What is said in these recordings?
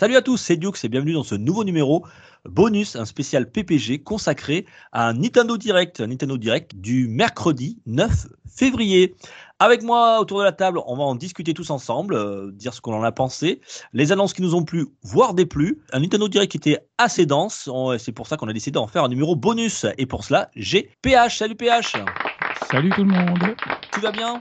Salut à tous, c'est Dukes et bienvenue dans ce nouveau numéro bonus, un spécial PPG consacré à un Nintendo Direct, un Nintendo Direct du mercredi 9 février. Avec moi autour de la table, on va en discuter tous ensemble, euh, dire ce qu'on en a pensé, les annonces qui nous ont plu, voire déplu. Un Nintendo Direct qui était assez dense, c'est pour ça qu'on a décidé d'en faire un numéro bonus. Et pour cela, j'ai PH. Salut PH, Salut tout le monde. tu vas bien?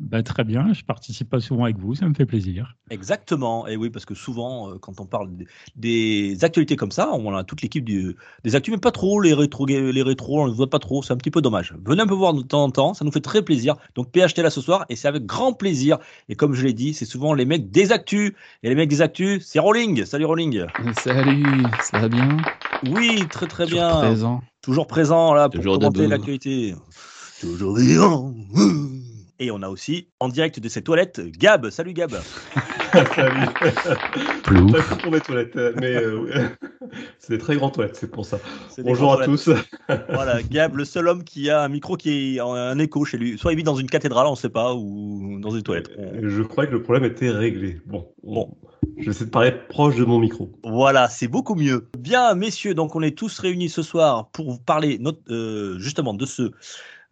Bah, très bien, je participe pas souvent avec vous, ça me fait plaisir. Exactement, et oui, parce que souvent, euh, quand on parle des, actualités comme ça, on a toute l'équipe des actus, mais pas trop les rétro, les rétros, on ne voit pas trop, c'est un petit peu dommage. Venez un peu voir de temps en temps, ça nous fait très plaisir. Donc PHT là ce soir, et c'est avec grand plaisir. Et comme je l'ai dit, c'est souvent les mecs des actus, et les mecs des actus, c'est Rolling. Salut Rolling. Salut, ça va bien? Oui, très très Toujours bien. présent. Toujours présent là pour Toujours commenter l'actualité. Toujours vivant. Et on a aussi en direct de ses toilettes Gab. Salut Gab. Salut. Pas pour mes toilettes, mais euh, c'est des très grandes toilettes, c'est pour ça. Bonjour à toilettes. tous. Voilà, Gab, le seul homme qui a un micro qui est un écho chez lui. Soit il vit dans une cathédrale, on ne sait pas, ou dans des toilettes. On- Je croyais que le problème était réglé. Bon, Bon. Je vais essayer de parler proche de mon micro. Voilà, c'est beaucoup mieux. Bien, messieurs, donc on est tous réunis ce soir pour vous parler notre- euh, justement de ce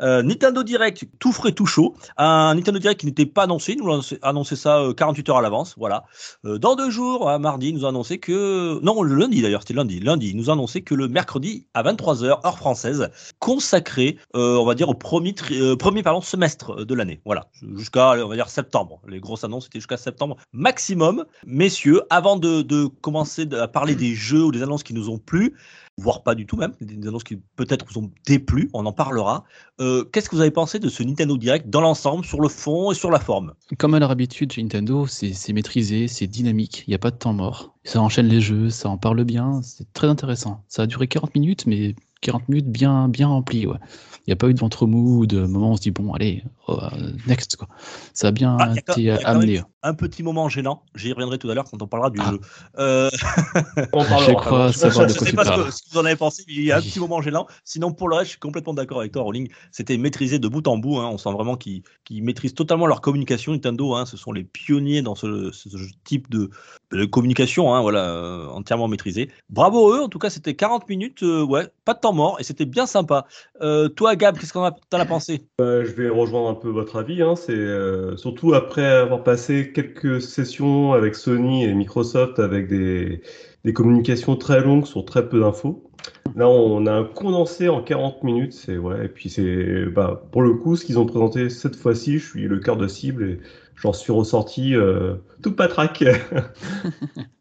euh, Nintendo Direct tout frais, tout chaud. Un Nintendo Direct qui n'était pas annoncé, nous a annoncé, ça euh, 48 heures à l'avance. Voilà. Euh, dans deux jours, à mardi, il nous a annoncé que. Non, le lundi d'ailleurs, c'était lundi. Lundi, nous a annoncé que le mercredi à 23h, heure française, consacré, euh, on va dire, au premier, euh, premier pardon, semestre de l'année. Voilà. Jusqu'à, on va dire, septembre. Les grosses annonces étaient jusqu'à septembre maximum. Messieurs, avant de, de commencer à parler des jeux ou des annonces qui nous ont plu, voire pas du tout même, des annonces qui peut-être vous ont déplu, on en parlera. Euh, Qu'est-ce que vous avez pensé de ce Nintendo Direct dans l'ensemble, sur le fond et sur la forme? Comme à leur habitude chez Nintendo, c'est maîtrisé, c'est dynamique, il n'y a pas de temps mort. Ça enchaîne les jeux, ça en parle bien, c'est très intéressant. Ça a duré 40 minutes, mais 40 minutes bien, bien remplies. Ouais. Il n'y a pas eu de ventre mou ou de moment où on se dit, bon, allez, oh, next. Quoi. Ça a bien Ah, été a amené. un petit moment gênant, j'y reviendrai tout à l'heure quand on parlera du jeu. Euh, On Je crois Je- savoir de je quoi sais tu pas ce parles. que, ce que vous en avez pensé, mais il y a un Oui. petit moment gênant. Sinon, pour le reste, je suis complètement d'accord avec toi, Rolling. C'était maîtrisé de bout en bout. hein. On sent vraiment qu'ils qu'ils maîtrisent totalement leur communication. Nintendo, hein, ce sont les pionniers dans ce, ce- ce type de, de communication, hein, voilà, euh, entièrement maîtrisé. Bravo eux. En tout cas, c'était 40 minutes, euh, ouais, pas de temps mort, et c'était bien sympa. Euh, toi, Gab, qu'est-ce qu'on t'en as pensé? Euh, je vais rejoindre un peu votre avis. Hein. C'est euh, surtout après avoir passé quelques sessions avec Sony et Microsoft avec des, communications très longues sur très peu d'infos. Là, on a un condensé en 40 minutes. C'est ouais. Et puis c'est bah, pour le coup, ce qu'ils ont présenté cette fois-ci, je suis le cœur de cible j'en suis ressorti euh, tout patraque.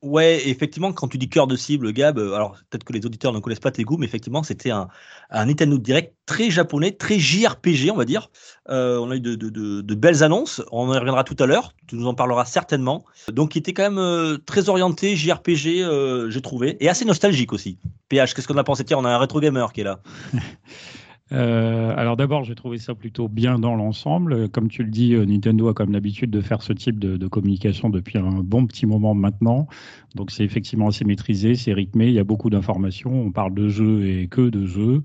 Ouais, effectivement, quand tu dis cœur de cible, Gab, euh, alors peut-être que les auditeurs ne connaissent pas tes goûts, mais effectivement, c'était un, un Nintendo Direct très japonais, très JRPG, on va dire. Euh, on a eu de, de- de- de belles annonces, on y reviendra tout à l'heure, tu nous en parleras certainement. Donc, il était quand même euh, très orienté JRPG, euh, j'ai trouvé, et assez nostalgique aussi. PH, qu'est-ce qu'on a pensé? Tiens, on a un rétro gamer qui est là. Euh, alors d'abord, j'ai trouvé ça plutôt bien dans l'ensemble. Comme tu le dis, euh, Nintendo a comme l'habitude de faire ce type de, de communication depuis un bon petit moment maintenant. Donc c'est effectivement assez maîtrisé, c'est rythmé, il y a beaucoup d'informations. On parle de jeux et que de jeux.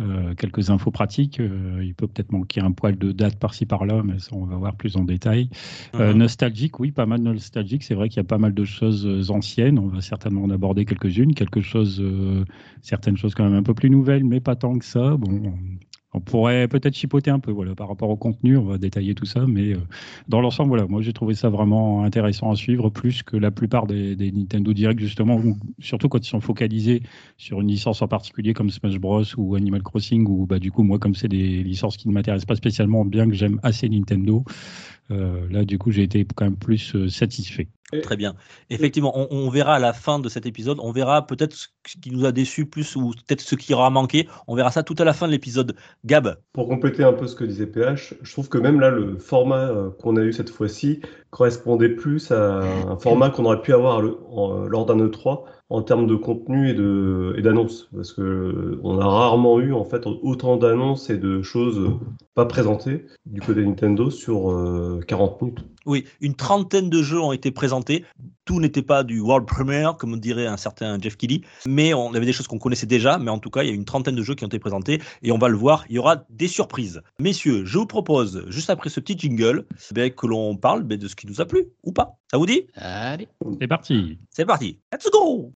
Euh, quelques infos pratiques. Euh, il peut peut-être manquer un poil de date par-ci par-là, mais ça, on va voir plus en détail. Euh, Mhm. nostalgique, oui, pas mal nostalgique. C'est vrai qu'il y a pas mal de choses euh, anciennes. On va certainement en aborder quelques-unes. Quelque chose, euh, certaines choses quand même un peu plus nouvelles, mais pas tant que ça. Bon, on, pourrait peut-être chipoter un peu, voilà, par rapport au contenu. On va détailler tout ça, mais euh, dans l'ensemble, voilà, moi j'ai trouvé ça vraiment intéressant à suivre, plus que la plupart des, Nintendo Direct justement, surtout quand ils sont focalisés sur une licence en particulier comme Smash Bros ou Animal Crossing, ou bah du coup moi comme c'est des licences qui ne m'intéressent pas spécialement, bien que j'aime assez Nintendo. euh, là, du coup, j'ai été quand même plus euh, Très bien. Effectivement, on, on verra à la fin de cet épisode, on verra peut-être ce qui nous a déçu plus ou peut-être ce qui aura manqué. On verra ça tout à la fin de l'épisode. Gab, Pour compléter un peu ce que disait PH, je trouve que même là, le format euh, qu'on a eu cette fois-ci correspondait plus à un format qu'on aurait pu avoir le- en- lors d'un E3 en termes de contenu et d'annonces, parce que euh, on a rarement eu en fait autant d'annonces et de choses euh, pas présentées du côté Nintendo sur euh, 40 minutes. Oui, une trentaine de jeux ont été présentés. tout n'était pas du world premiere, comme dirait un certain Jeff Kelly, mais on avait des choses qu'on connaissait déjà, mais en tout cas, il y a une trentaine de jeux qui ont été présentés, et on va le voir, il y aura des surprises. Messieurs, je vous propose, juste après ce petit jingle, ben, que l'on parle ben, de ce qui nous a plu, ou pas. Ça vous dit? Allez. C'est parti. C'est parti. Let's go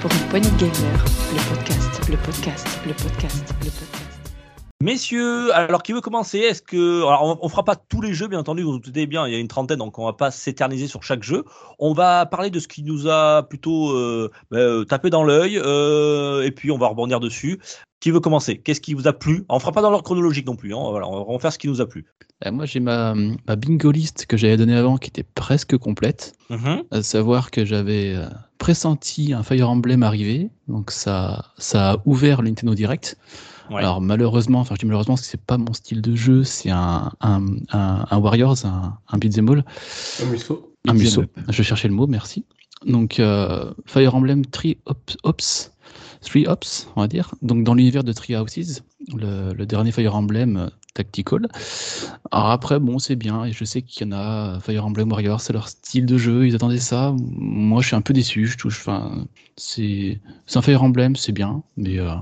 Pour une poignée de gamers, le podcast, le podcast, le podcast, le podcast. Messieurs, alors qui veut commencer? Est-ce que alors on, on fera pas tous les jeux, bien entendu. Vous vous doutez bien, il y a une trentaine, donc on va pas s'éterniser sur chaque jeu. On va parler de ce qui nous a plutôt euh, bah, euh, tapé dans l'œil, euh, et puis on va rebondir dessus. Qui veut commencer? Qu'est-ce qui vous a plu? On fera pas dans l'ordre chronologique non plus. Hein. Voilà, on va faire ce qui nous a plu. Moi, j'ai ma, ma bingo list que j'avais donnée avant qui était presque complète. Mhm. À savoir que j'avais pressenti un Fire Emblem arriver. Donc, ça, ça a ouvert le Nintendo Direct. Ouais. Alors, malheureusement, enfin, je dis malheureusement parce que c'est pas mon style de jeu. C'est un, un, un, un Warriors, un, un beat'em all. Un musso. Un musso. Je cherchais le mot, merci. Donc, euh, Fire Emblem Three Ops, Ops, Three Ops, on va dire. Donc, dans l'univers de Three Houses, le, le dernier Fire Emblem euh, Tactical. Alors après, bon, c'est bien, et je sais qu'il y en a, Fire Emblem Warriors, c'est leur style de jeu, ils attendaient ça. Moi, je suis un peu déçu, je touche, enfin, c'est c'est un Fire Emblem, c'est bien, mais euh,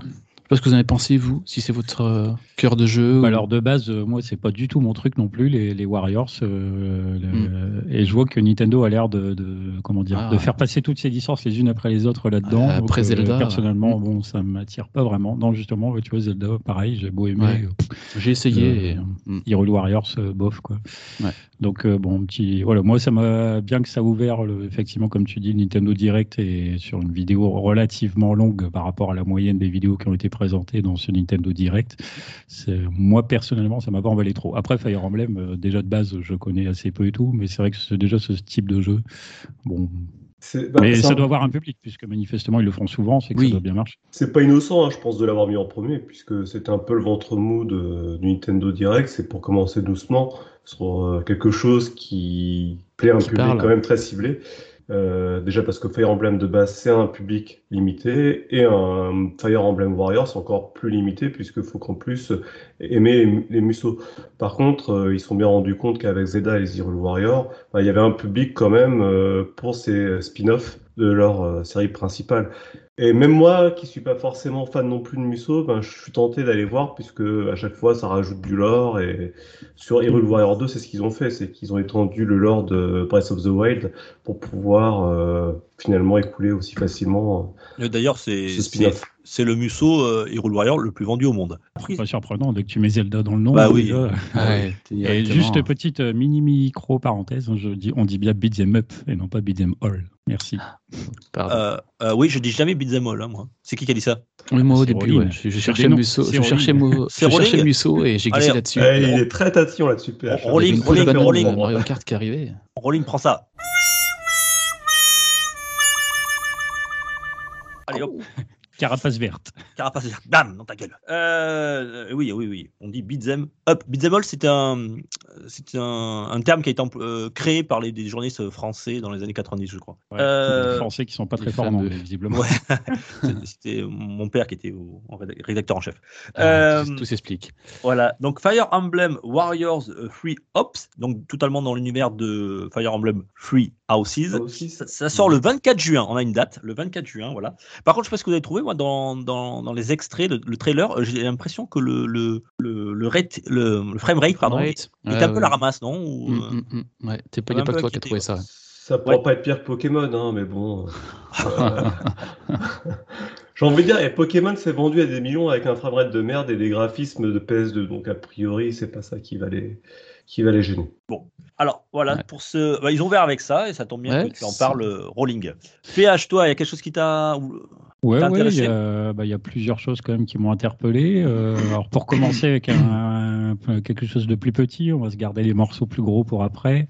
pas ce que vous en avez pensé, vous, si c'est votre euh, cœur de jeu. Bah ou- alors de base, euh, moi c'est pas du tout mon truc non plus les, les Warriors euh, le- Mm. et je vois que Nintendo a l'air de, de- comment dire Ah. de faire passer toutes ces licences les unes après les autres là-dedans. Ah, après Donc, Zelda. personnellement, Mm. bon ça m'attire pas vraiment. Non justement, tu vois Zelda, pareil, j'ai beau aimer. Ouais. J'ai essayé, et, mm. Hyrule Warriors, bof quoi. Ouais. Donc bon, petit, voilà, moi ça m'a bien que ça a ouvert le- effectivement comme tu dis Nintendo Direct et sur une vidéo relativement longue par rapport à la moyenne des vidéos qui ont été présentées dans ce Nintendo Direct. Moi personnellement ça m'a pas emballé trop. Après Fire Emblem, euh, déjà de base je connais assez peu et tout, mais c'est vrai que c'est déjà ce type de jeu. Bon, bah, mais ça un- doit avoir un public puisque manifestement ils le font souvent, c'est que Oui. ça doit bien marcher. c'est pas innocent, hein, je pense, de l'avoir mis en premier, puisque c'était un peu le ventre mou de, Nintendo Direct. C'est pour commencer doucement sur euh, quelque chose qui plaît à un Qui public parle. quand même très ciblé. Euh, déjà parce que Fire Emblem de base c'est un public limité et un Fire Emblem Warriors encore plus limité puisque faut qu'en plus aimer les, les. Par contre, euh, ils se sont bien rendus compte qu'avec Zelda et les Hyrule Warriors, bah, il y avait un public quand même euh, pour ces spin-offs de leur euh, série principale. Et même moi, qui suis pas forcément fan non plus de Musso, ben, je suis tenté d'aller voir puisque à chaque fois ça rajoute du lore. Et sur Hyrule Warrior 2, c'est ce qu'ils ont fait, c'est qu'ils ont étendu le lore de Breath of the Wild pour pouvoir euh, finalement écouler aussi facilement Euh, D'ailleurs, c'est ce c'est spin-off. c'est le Musso euh, Hyrule Warrior le plus vendu au monde. C'est pas surprenant dès que tu mets Zelda dans le nom. Bah oui. Ouais, Et juste petite euh, mini micro parenthèse, hein, je dis, on dit bien beat'em up et non pas beat'em all. Merci. Pardon. Euh, euh, oui, je dis jamais beat'em all, hein, moi. C'est qui qui a dit ça Oui, moi au début, ouais, je, je cherchais. Musso, je cherchais. Mo- je cherchais. Musso et j'ai glissé là-dessus. Eh, il est très tatillon là-dessus, PH. Rolling, Il y a une rolling, rolling. Mario Kart qui arrivait. Rolling, prends ça. Allez hop, Carapace verte. carapace verte, bam, dans ta gueule. Euh, oui, oui, oui, on dit beat'em up. Beat'em all, c'est un, c'est un, un terme qui a été euh, créé par les, des journalistes français dans les années 90, je crois. Ouais, Euh, Les Français qui sont pas très forts, en fameux. anglais, visiblement. Ouais, c'était mon père qui était au- en rédac- rédacteur en chef. Ah, Euh, tout, tout s'explique. Voilà, donc Fire Emblem Warriors Free Ops, donc totalement dans l'univers de Fire Emblem Free Houses. Ça aussi, Ça, ça sort le 24 juin, on a une date, le 24 juin, voilà. Par contre, je sais pas ce que vous avez trouvé, moi, dans, dans, dans les extraits, le, le trailer, euh, j'ai l'impression que le, le, le, le, rate- le, le framerate, pardon, Right. est Ouais, un peu la ramasse, non Ou, Mm, euh, mm, mm. Ouais, t'es pas, pas toi qui as trouvé ça. ouais. Ça pourra Ouais. pas être pire que Pokémon, hein, mais bon. euh, J'ai envie de dire, et Pokémon s'est vendu à des millions avec un framerate de merde et des graphismes de PS2, donc a priori, c'est pas ça qui va les, qui va les gêner. Alors, voilà, Ouais. pour ce... bah, ils ont ouvert avec ça, et ça tombe bien Ouais, que tu en parles, Rolling. PH, toi, il y a quelque chose qui t'a... ou- Ouais, T'as ouais, il intéressé y, a- bah, il y a plusieurs choses quand même qui m'ont interpellé. Euh, alors pour commencer avec un, un- quelque chose de plus petit, on va se garder les morceaux plus gros pour après.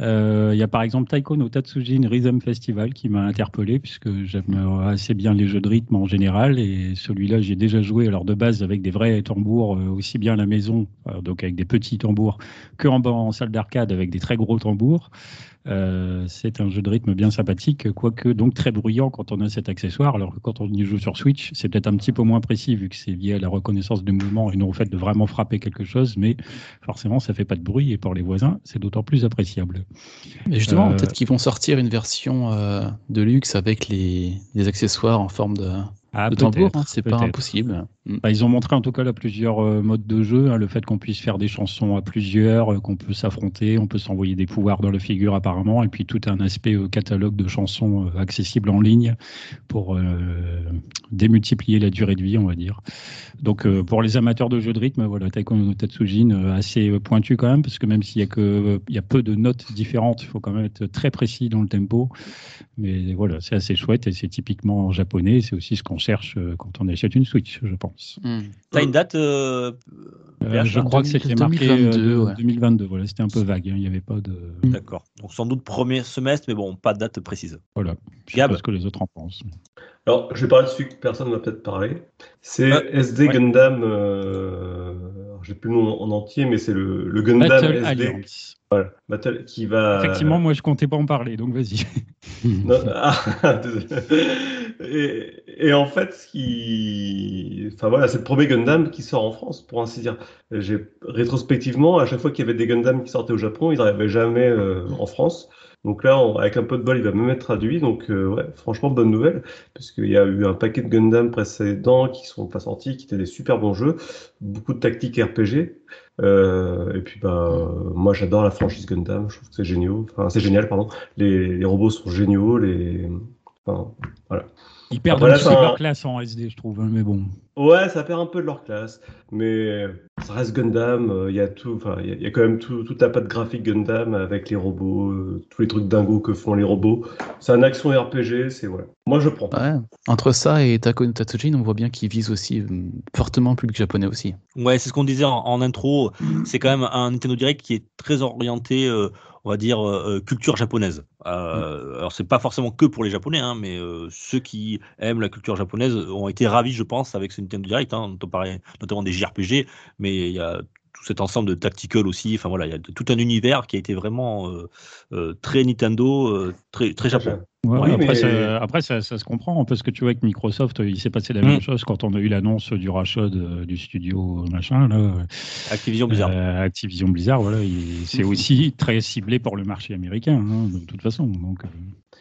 Euh, Il y a par exemple Taiko no Tatsujin Rhythm Festival qui m'a interpellé puisque j'aime assez bien les jeux de rythme en général et celui-là j'ai déjà joué alors de base avec des vrais tambours euh, aussi bien à la maison euh, donc avec des petits tambours que en, en salle d'arcade avec des très gros tambours. Euh, c'est un jeu de rythme bien sympathique, quoique donc très bruyant quand on a cet accessoire, alors que quand on y joue sur Switch, c'est peut-être un petit peu moins précis vu que c'est lié à la reconnaissance du mouvement et non au fait de vraiment frapper quelque chose, mais forcément ça fait pas de bruit et pour les voisins c'est d'autant plus appréciable. Justement, Euh, peut-être qu'ils vont sortir une version euh, de luxe avec les, les accessoires en forme de, Ah, de tambour. hein, c'est pas impossible. Mm. Bah, ils ont montré en tout cas là plusieurs euh, modes de jeu, hein, le fait qu'on puisse faire des chansons à plusieurs, euh, qu'on peut s'affronter, on peut s'envoyer des pouvoirs dans la figure apparemment, et puis tout un aspect euh, catalogue de chansons euh, accessibles en ligne pour démultiplier la durée de vie, on va dire. Donc pour les amateurs de jeux de rythme, voilà, Taiko no Tatsujin assez pointu quand même, parce que même s'il y a que il y a peu de notes différentes, il faut quand même être très précis dans le tempo. Mais voilà, c'est assez chouette et c'est typiquement japonais. C'est aussi ce qu'on cherche euh, quand on achète une Switch, je pense. Mm. T'as une date euh, Euh, PH, je crois que c'était marqué 2022, euh, ouais. 2022. Voilà, c'était un peu vague. hein, Il n'y avait pas de. D'accord. Donc sans doute premier semestre, mais bon, pas de date précise. Voilà. Je sais pas ce que les autres en pensent. Alors, je vais parler de celui que personne ne va peut-être parler. C'est Ah, SD ouais. Gundam. Euh... J'ai plus le nom en entier, mais c'est le, le Gundam Battle SD Alliance. voilà, Battle qui va. Effectivement, moi, je comptais pas en parler, donc vas-y. Ah, et, et en fait, ce qui, enfin voilà, c'est le premier Gundam qui sort en France, pour ainsi dire. J'ai rétrospectivement, à chaque fois qu'il y avait des Gundam qui sortaient au Japon, ils n'arrivaient jamais euh, en France. Donc là, avec un peu de bol, il va même être traduit. Donc euh, ouais, franchement, bonne nouvelle, parce qu'il y a eu un paquet de Gundam précédents qui sont pas sortis, qui étaient des super bons jeux, beaucoup de tactiques RPG. Euh, et puis bah, moi, j'adore la franchise Gundam. Je trouve que c'est génial. Enfin, c'est génial, pardon. Les, les robots sont géniaux. Les, enfin, Ils perdent Voilà, un petit peu leur classe en SD, je trouve. hein, mais bon. Ouais, ça perd un peu de leur classe, mais ça reste Gundam. euh, Il y a tout, enfin, il y a- il y, a quand même tout, toute la patte graphique Gundam avec les robots, euh, tous les trucs dingos que font les robots. C'est un action RPG, c'est ouais. Moi, je prends. Ouais. Entre ça et Tako no Tatsujin, on voit bien qu'ils visent aussi euh, fortement plus que japonais aussi. Ouais, c'est ce qu'on disait en, en intro. C'est quand même un Nintendo Direct qui est très orienté, euh, on va dire, euh, culture japonaise. Euh, Alors, c'est pas forcément que pour les Japonais, hein, mais euh, ceux qui aiment la culture japonaise ont été ravis, je pense, avec ce Nintendo Direct. Hein, on parlait notamment des JRPG, mais il y a tout cet ensemble de tactical aussi. Enfin voilà, il y a tout un univers qui a été vraiment euh, euh, très Nintendo, euh, très très Japon. Ouais, Oui, après, mais- ça, après ça, ça se comprend, parce que tu vois, avec Microsoft, il s'est passé la Mm. même chose quand on a eu l'annonce du rachat de- du studio machin, là, Activision Blizzard. euh, Activision Blizzard. Voilà, il- c'est aussi très ciblé pour le marché américain, hein, de toute façon. Donc,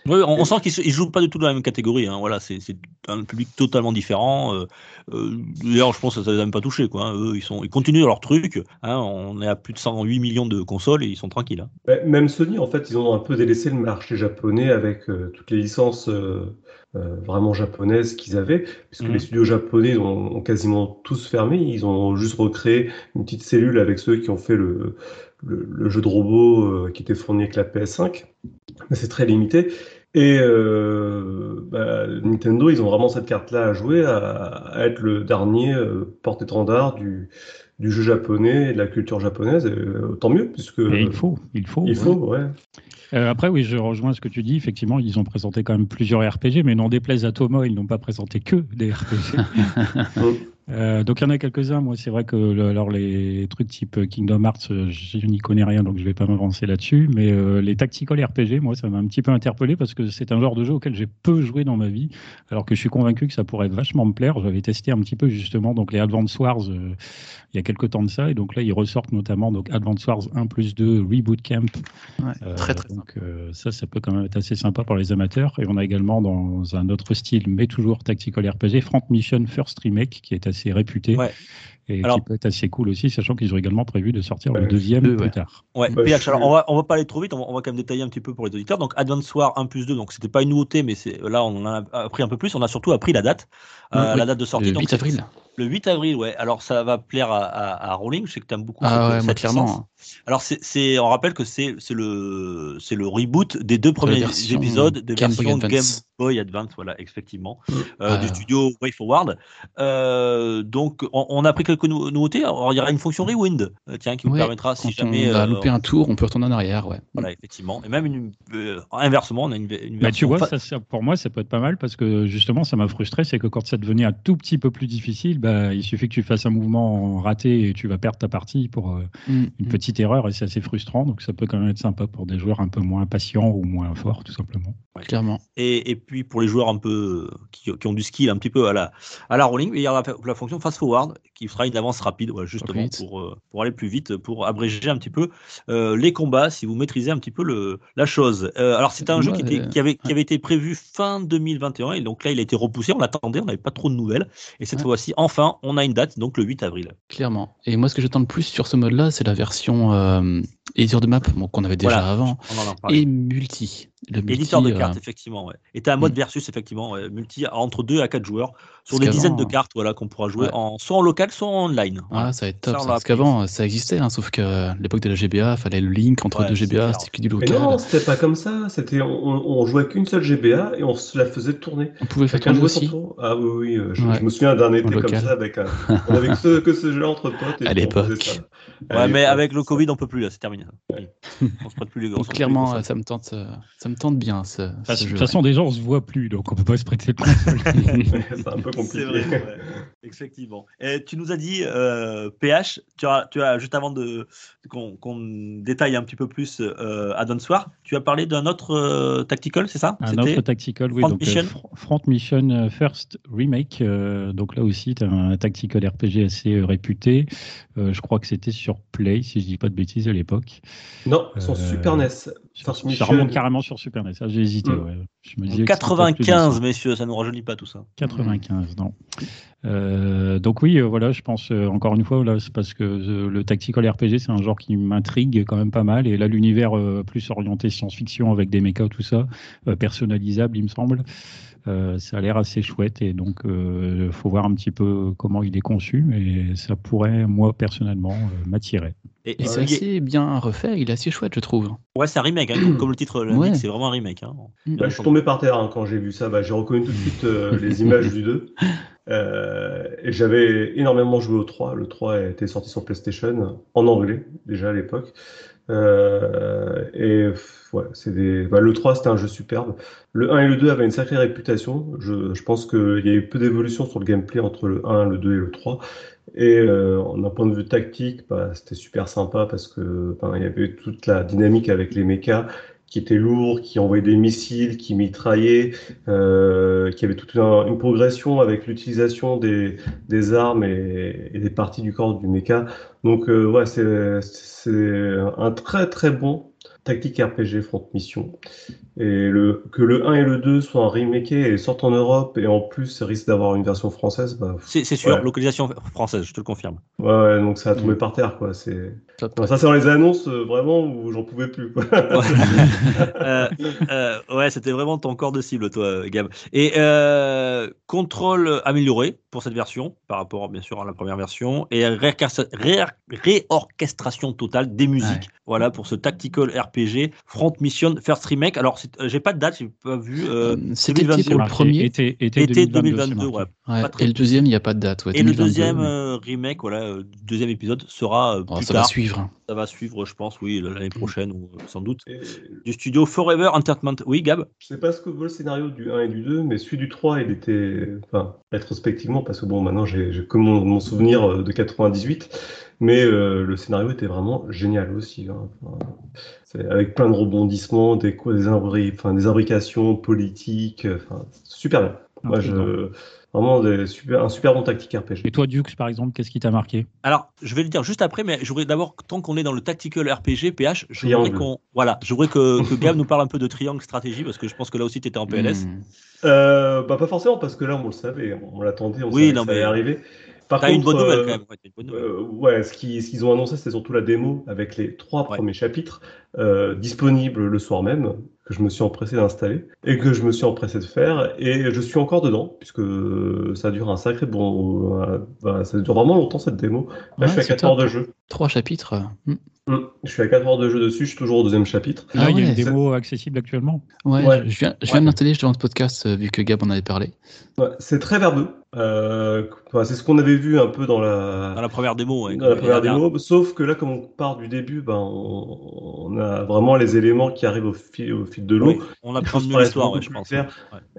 Oui, on, on sent qu'ils ne jouent pas du tout dans la même catégorie. Hein. Voilà, c'est un public totalement différent. Euh, euh, D'ailleurs, je pense que ça ne les a même pas touchés. Quoi, hein. Eux, ils, sont, ils continuent leur truc. Hein. On est à plus de 108 millions de consoles et ils sont tranquilles. Mais Même Sony, en fait, ils ont un peu délaissé le marché japonais avec euh, toutes les licences euh, euh, vraiment japonaises qu'ils avaient, puisque Mhm. les studios japonais ont, ont quasiment tous fermé. Ils ont juste recréé une petite cellule avec ceux qui ont fait le, le, le jeu de robot euh, qui était fourni avec la PS5, mais c'est très limité. Et euh, bah, Nintendo, ils ont vraiment cette carte-là à jouer, à, à être le dernier euh, porte-étendard du, du jeu japonais et de la culture japonaise. Et, euh, tant mieux, puisque et il faut, il faut. il ouais. faut, ouais. Euh, après, oui, je rejoins ce que tu dis. Effectivement, ils ont présenté quand même plusieurs RPG, mais n'en déplaise à Thomas, ils n'ont pas présenté que des RPG. Euh, donc il y en a quelques-uns. Moi, c'est vrai que le- alors les trucs type Kingdom Hearts, euh, je, n'y connais rien, donc je vais pas m'avancer là-dessus. Mais euh, les tactical RPG, moi, ça m'a un petit peu interpellé parce que c'est un genre de jeu auquel j'ai peu joué dans ma vie, alors que je suis convaincu que ça pourrait vachement me plaire. J'avais testé un petit peu justement donc les Advance Wars euh, il y a quelques temps de ça, et donc là ils ressortent notamment donc Advance Wars 1 plus 2 Reboot Camp. Ouais, très très donc ça, ça peut quand même être assez sympa pour les amateurs. Et on a également dans un autre style, mais toujours tactical RPG, Front Mission First Remake, qui est assez réputé Ouais. et Alors- qui peut être assez cool aussi, sachant qu'ils ont également prévu de sortir le deuxième deux, plus ouais. tard. Ouais, Bah, PH, alors on va, on va pas aller trop vite, on va, on va quand même détailler un petit peu pour les auditeurs. Donc Advance War 1 plus 2, donc c'était pas une nouveauté, mais c'est là on en a appris un peu plus. On a surtout appris la date, euh, Oui, la date de sortie. Le donc 8 c'est- avril. Le 8 avril, ouais. Alors ça va plaire à, à, à Rowling, je sais que tu aimes beaucoup Ah cette, ouais, cette clairement. Alors c'est, on rappelle que c'est, c'est le, c'est le reboot des deux premiers version épisodes de Game Boy version Advance. Game Boy Advance, voilà, effectivement, euh, Ah. du studio WayForward. Euh, donc on, on a pris quelques nou- nouveautés. Alors il y aura une fonction Rewind, euh, tiens, qui vous Ouais, permettra si Quand jamais. on a euh, loupé un tour, on peut retourner en arrière, ouais. Voilà, effectivement. Et même une, euh, inversement, on a une, une Bah, tu vois, ça- pour moi, ça peut être pas mal parce que justement, ça m'a frustré, c'est que quand ça devenait un tout petit peu plus difficile, bah, bah, il suffit que tu fasses un mouvement raté et tu vas perdre ta partie pour euh, Mm, une mm. petite erreur et c'est assez frustrant. Donc ça peut quand même être sympa pour des joueurs un peu moins patients ou moins forts, tout simplement. Clairement. Et, et puis pour les joueurs un peu qui, qui ont du skill un petit peu à la, à la rolling, il y a la, la fonction fast forward qui fera une avance rapide, justement pour, euh, pour aller plus vite, pour abréger un petit peu euh, les combats si vous maîtrisez un petit peu le, la chose. Euh, alors c'est un jeu qui, Ouais, était, qui, avait, qui avait été prévu fin 2021 et donc là il a été repoussé, on l'attendait, on n'avait pas trop de nouvelles. Et cette Ouais. fois-ci, enfin, on a une date, donc le 8 avril. Clairement. Et moi, ce que j'attends le plus sur ce mode-là, c'est la version euh, éditeur de map, bon, qu'on avait déjà Voilà. avant, et multi. Le multi, Éditeur de euh, cartes, effectivement. Ouais. Et tu as un mode Mm. versus, effectivement, ouais, multi entre 2 à 4 joueurs, sur Parce des dizaines de euh, cartes voilà, qu'on pourra jouer ouais. en, soit en local, soit en online. Ah, ça va être top. Ça, ça. Parce qu'avant, ça existait, hein, sauf que à l'époque de la GBA, fallait le link entre Ouais, deux GBA, c'était que du Mais local. non, c'était pas comme ça. C'était, on, on jouait qu'une seule GBA et on se la faisait tourner. On pouvait faire tourner aussi. tour. Ah oui, oui. euh, Je, Ouais. je me souviens d'un été comme local. ça avec un. On avait que ce, que ce jeu-là entre potes. Et À l'époque. Ouais, mais avec le. Covid, on peut plus, là, c'est terminé. Oui. On se prête plus les gars. prête plus clairement, consoles. ça me tente, euh, ça me tente bien ce, De toute façon, déjà, on se voit plus, donc on peut pas se prêter de console. c'est un peu compliqué. Vrai, ouais. Effectivement. Et tu nous as dit, euh, PH, tu as, tu as, juste avant de, qu'on qu'on détaille un petit peu plus euh, Addon Soir, tu as parlé d'un autre euh, tactical, c'est ça? Un C'était- autre tactical, oui. Front donc, euh, Mission? Front Mission euh, First Remake. euh, donc là aussi, tu as un tactical RPG assez euh, réputé. Euh, je crois que c'était sur Play, si je dis pas de bêtises à l'époque. Non, son Euh, Super NES. Ça remonte carrément sur Super NES. Ça, J'ai hésité. Mm. ouais. Je me disais que c'était peut-être plus 95, récent. messieurs, ça nous rajeunit pas tout ça. 95, non. Euh, donc oui, euh, voilà, je pense euh, encore une fois, là, c'est parce que euh, le tactical RPG, c'est un genre qui m'intrigue quand même pas mal. Et là, l'univers euh, plus orienté science-fiction avec des mechas, tout ça, euh, personnalisable, il me semble. Euh, ça a l'air assez chouette et donc il faut voir un petit peu comment il est conçu et ça pourrait moi personnellement euh, m'attirer. Et, Et c'est il est- assez bien refait, il est assez chouette, je trouve. Ouais, c'est un remake, hein, comme, le titre l'indique, Ouais. c'est vraiment un remake. Hein. Bah, je suis tombé par terre hein, quand j'ai vu ça. Bah, j'ai reconnu tout de suite euh, les images du 2. Euh, et j'avais énormément joué au 3. Le 3 était sorti sur PlayStation, en anglais déjà à l'époque. Euh, et ouais, c'est des... bah, le 3 c'était un jeu superbe. Le 1 et le 2 avaient une sacrée réputation. Je, pense qu'il y a eu peu d'évolution sur le gameplay entre le 1, le 2 et le 3. Et euh, d'un point de vue tactique, bah, c'était super sympa parce que il y avait toute la dynamique avec les mechas qui étaient lourds, qui envoyaient des missiles, qui mitraillaient, euh, qui avait toute une, progression avec l'utilisation des, armes et, des parties du corps du mecha. Donc euh, ouais, c'est un très très bon tactique RPG Front Mission. Et le, que le 1 et le 2 soient remakés et sortent en Europe et en plus risque d'avoir une version française, bah, C'est c'est sûr, Ouais. localisation française, je te le confirme. ouais, ouais, donc ça a tombé Mm. par terre quoi. C'est ça c'est dans les annonces euh, vraiment où j'en pouvais plus quoi. Euh, euh, ouais, c'était vraiment ton corps de cible, toi, Gab. Et euh, contrôle amélioré pour cette version, par rapport bien sûr à la première version, et réorchestra- ré- réorchestration totale des musiques. Ouais. Voilà pour ce tactical RPG Front Mission First Remake. Alors, euh, j'ai pas de date, j'ai pas vu. euh, Euh, C'était 2022, pour le Marqué premier. été, été, été 2022, 2022, c'est ouais. Et le deuxième, il n'y a pas de date. ouais, Et le 2022, deuxième euh, remake, voilà, euh, deuxième épisode sera euh, Oh, plus ça tard. va suivre. Ça va suivre, je pense, oui, l'année prochaine ou euh, sans doute. Et Du studio Forever Entertainment. Oui, Gab? Je sais pas ce que vaut le scénario du 1 et du 2, mais celui du 3, il était, enfin, rétrospectivement, parce que bon, maintenant j'ai que mon, mon souvenir euh, de 98, mais euh, le scénario était vraiment génial aussi. hein. Enfin, avec plein de rebondissements, des, quoi, des, imbri- enfin, des imbrications politiques, enfin, super bien. Moi, je, vraiment des super, un super bon tactique RPG. Et toi, Dux, par exemple, qu'est-ce qui t'a marqué? Alors, je vais le dire juste après, mais je voudrais d'abord, tant qu'on est dans le tactical RPG, PH, je voudrais qu'on, voilà, je voudrais que, que Gab nous parle un peu de triangle stratégie, parce que je pense que là aussi, tu étais en PLS. Hmm. Euh, bah, pas forcément, parce que là, on le savait, on l'attendait, on Oui, savait non, que ça allait arriver. Par T'as une bonne nouvelle euh, quand même. Ouais, t'as une bonne nouvelle. Euh, ouais, ce qu'ils ont annoncé, c'était surtout la démo avec les trois Ouais. premiers chapitres euh, disponibles le soir même, que je me suis empressé d'installer et que je me suis empressé de faire. Et je suis encore dedans, puisque ça dure un sacré bon. euh, bah, ça dure vraiment longtemps cette démo. Là, Ouais, je suis à c'est 4 heures de jeu. Trois chapitres. Hum, Je suis à 4 heures de jeu dessus, je suis toujours au deuxième chapitre. Ah, il y a ouais, une démo accessible actuellement. Ouais, Ouais. je viens, je viens Ouais. de l'installer devant ce podcast euh, vu que Gab en avait parlé. Ouais, c'est très verbeux. Euh, c'est ce qu'on avait vu un peu dans la, Dans la première démo. ouais, dans la première démo, sauf que là, comme on part du début, ben, on, on a vraiment les éléments qui arrivent au fil, au fil de l'eau. Oui, on apprend paraissent l'histoire, je pense.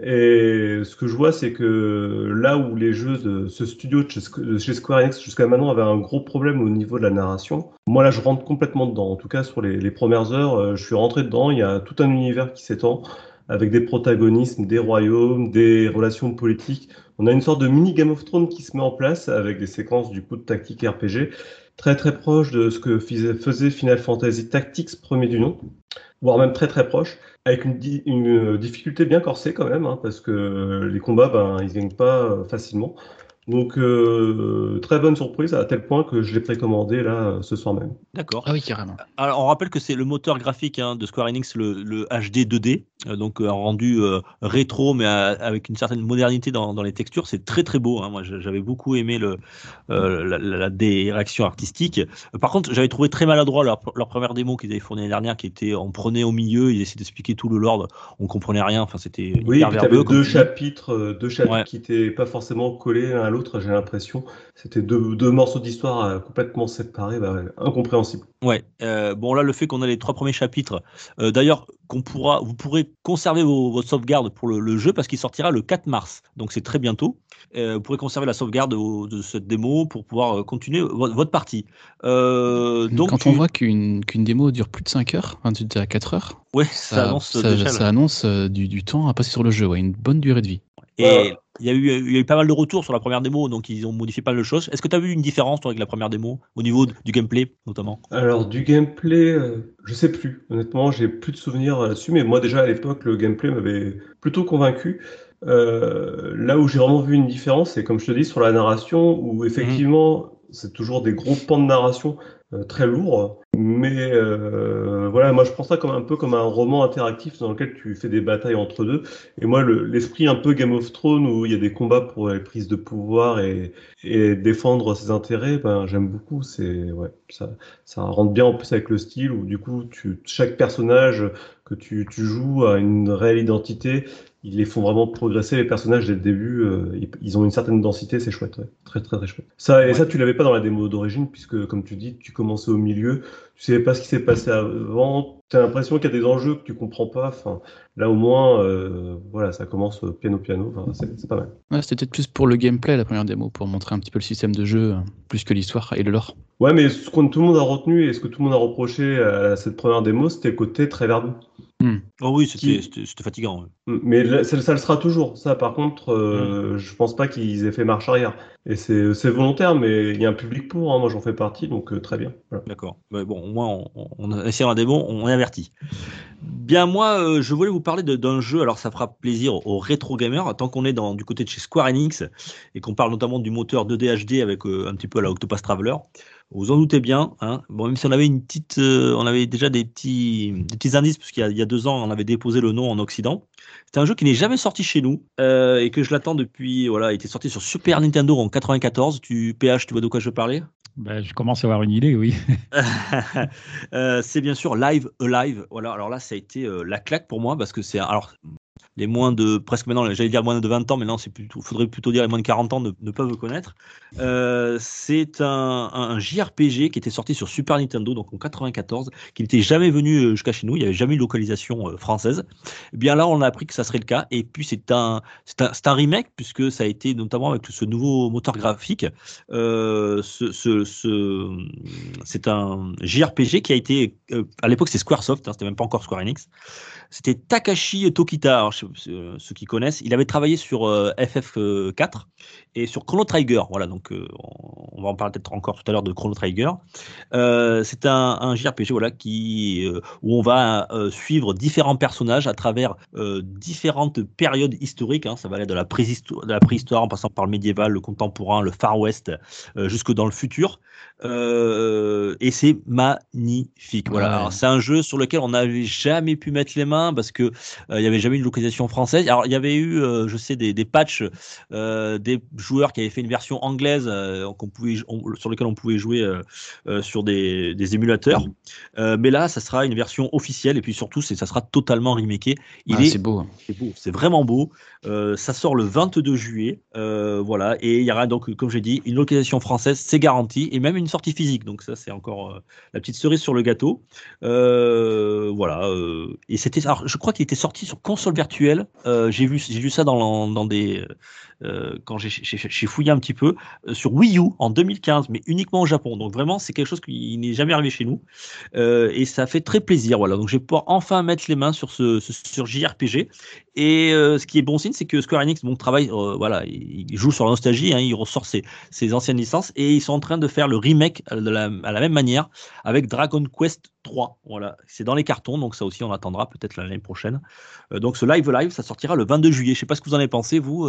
Et ce que je vois, c'est que là où les jeux de ce studio de chez, de chez Square Enix jusqu'à maintenant avaient un gros problème au niveau de la narration, moi là je rentre complètement dedans. En tout cas, sur les, premières heures, euh, je suis rentré dedans. Il y a tout un univers qui s'étend avec des protagonismes, des royaumes, des relations politiques. On a une sorte de mini Game of Thrones qui se met en place avec des séquences du coup de tactique RPG très très proche de ce que faisait Final Fantasy Tactics premier du nom, voire même très très proche avec une, di- une difficulté bien corsée quand même, hein, parce que les combats, ben, ils gagnent pas euh, facilement. Donc, euh, très bonne surprise, à tel point que je l'ai précommandé là ce soir même. D'accord. Ah oui, carrément. Alors, on rappelle que c'est le moteur graphique hein, de Square Enix, le, le HD 2D, euh, donc euh, un rendu euh, rétro, mais à- avec une certaine modernité dans, dans les textures. C'est très très beau. hein. Moi, j'a- j'avais beaucoup aimé le, euh, la, la- la direction artistique. Euh, Par contre, j'avais trouvé très maladroit leur, leur première démo qu'ils avaient fournie l'année dernière, qui était on prenait au milieu, ils essayaient d'expliquer tout le lord, on comprenait rien. Enfin, c'était Oui, hyper verbeux. deux dis. chapitres, euh, deux chapitres qui n'étaient pas forcément collés l'un à l'autre, j'ai l'impression. C'était deux, deux morceaux d'histoire euh, complètement séparés, bah, ouais, incompréhensible. Ouais. euh, bon là, le fait qu'on a les trois premiers chapitres. euh, D'ailleurs, qu'on pourra, vous pourrez conserver vos, votre sauvegarde pour le, le jeu parce qu'il sortira le 4 mars. Donc c'est très bientôt. Euh, vous pourrez conserver la sauvegarde au- de cette démo pour pouvoir continuer vo- votre partie. Euh, donc Quand tu- on voit qu'une qu'une démo dure plus de 5 heures, enfin tu dis à 4 heures, ouais, ça, ça, annonce ça- ça annonce euh, du, du temps à passer sur le jeu, ouais, une bonne durée de vie. Et Ouais. Il y, a eu, il y a eu pas mal de retours sur la première démo, donc ils ont modifié pas mal de choses. Est-ce que tu as vu une différence toi, avec la première démo au niveau du gameplay notamment? Alors, du gameplay, euh, je sais plus. Honnêtement, j'ai plus de souvenirs euh, là-dessus, mais moi, déjà à l'époque, le gameplay m'avait plutôt convaincu. Euh, là où j'ai vraiment vu une différence, c'est comme je te dis, sur la narration, où effectivement, c'est toujours des gros pans de narration très lourds. Mais euh, voilà, moi, je prends ça comme un peu comme un roman interactif dans lequel tu fais des batailles entre deux. Et moi, le- l'esprit un peu Game of Thrones, où il y a des combats pour les prises de pouvoir et, et défendre ses intérêts, ben, j'aime beaucoup. C'est ouais, ça, ça rentre bien en plus avec le style où du coup, tu, chaque personnage que tu, tu joues a une réelle identité. Ils les font vraiment progresser les personnages dès le début. euh, ils, ont une certaine densité, c'est chouette, ouais. très très très chouette. Ça et Ouais. ça, tu l'avais pas dans la démo d'origine puisque comme tu dis, tu commençais au milieu, tu savais pas ce qui s'est passé avant. T'as l'impression qu'il y a des enjeux que tu comprends pas. Enfin, là au moins, euh, voilà, ça commence piano piano. Enfin, c'est pas mal. Ouais, C'était peut-être plus pour le gameplay la première démo, pour montrer un petit peu le système de jeu, euh, plus que l'histoire et le lore. Ouais, mais ce que tout le monde a retenu et ce que tout le monde a reproché à cette première démo, c'était le côté très verbeux. Oh oui, c'était Qui- fatigant. ouais. Mais là, ça, ça le sera toujours. Ça, par contre, euh, je pense pas qu'ils aient fait marche arrière. Et c'est volontaire, mais il y a un public pour. hein. Moi, j'en fais partie, donc euh, très bien. Voilà. D'accord. Mais bon, au moins, on, on, essayé un démo, on est averti. Bien, moi, euh, je voulais vous parler de- d'un jeu. Alors, ça fera plaisir aux rétro gamers, tant qu'on est dans, du côté de chez Square Enix et qu'on parle notamment du moteur 2D HD avec euh, un petit peu à la Octopus Traveler. Vous en doutez bien. Hein bon, même si on avait une petite, euh, on avait déjà des petits, des petits indices, puisqu'il y, y a deux ans, on avait déposé le nom en Occident. C'est un jeu qui n'est jamais sorti chez nous euh, et que je l'attends depuis. Voilà, il était sorti sur Super Nintendo en 94. Tu PH, tu vois de quoi je parlais Ben, je commence à avoir une idée, oui. Euh, c'est bien sûr Live Alive. Voilà, alors là, ça a été euh, la claque pour moi parce que c'est. Alors, les moins de. Presque maintenant, j'allais dire moins de 20 ans, mais non, c'est plutôt. faudrait plutôt dire les moins de 40 ans ne, ne peuvent connaître. Euh, c'est un, JRPG qui était sorti sur Super Nintendo, donc en 94, qui n'était jamais venu euh, jusqu'à chez nous. Il n'y avait jamais eu de localisation euh, française. Eh bien là, on a appris que ça serait le cas. Et puis, c'est un, c'est un, c'est remake puisque ça a été notamment avec ce nouveau moteur graphique. Ce, ce, ce- c'est un JRPG qui a été, à l'époque c'était Squaresoft, hein, c'était même pas encore Square Enix. C'était Takashi Tokita, alors, euh, ceux qui connaissent. Il avait travaillé sur euh, FF4 et sur Chrono Trigger. Voilà, donc euh, on va en parler peut-être encore tout à l'heure de Chrono Trigger. Euh, c'est un, un JRPG voilà, qui, euh, où on va euh, suivre différents personnages à travers différentes périodes historiques. hein. ça va aller de la, préhistoire, de la préhistoire en passant par le médiéval, le contemporain, le Far West, jusque dans le futur. Et c'est magnifique. Voilà. Ouais. C'est un jeu sur lequel on n'avait jamais pu mettre les mains parce que euh, il n'y avait jamais eu de localisation française. Alors, il y avait eu, euh, je sais, des, des patchs euh, des joueurs qui avaient fait une version anglaise qu'on pouvait, on- sur lequel on pouvait jouer sur des, des émulateurs. Mais là, ça sera une version officielle et puis surtout, ça sera totalement remaké. Il Ah, est c'est beau. c'est beau, c'est vraiment beau. Ça sort le 22 juillet, voilà. Et il y aura donc, comme j'ai dit, une localisation française, c'est garanti, et même une sortie physique. Donc ça, c'est encore la petite cerise sur le gâteau. Euh, voilà. euh, et c'était, alors, je crois qu'il était sorti sur console virtuelle. Euh, j'ai vu, j'ai vu ça dans, dans des, euh, quand j'ai, fouillé un petit peu euh, sur Wii U en 2015, mais uniquement au Japon. Donc vraiment, c'est quelque chose qui n'est jamais arrivé chez nous. Euh, et ça fait très plaisir. Voilà. Donc je vais pouvoir enfin mettre les mains sur ce, sur JRPG. Et ce qui est bon signe, c'est que Square Enix donc, travaille, voilà, il joue sur la nostalgie, hein, il ressort ses, ses anciennes licences et ils sont en train de faire le remake à la même manière avec Dragon Quest 3. Voilà, c'est dans les cartons, donc ça aussi on attendra peut-être l'année prochaine. Donc ce live live, ça sortira le 22 juillet. Je sais pas ce que vous en avez pensé, vous,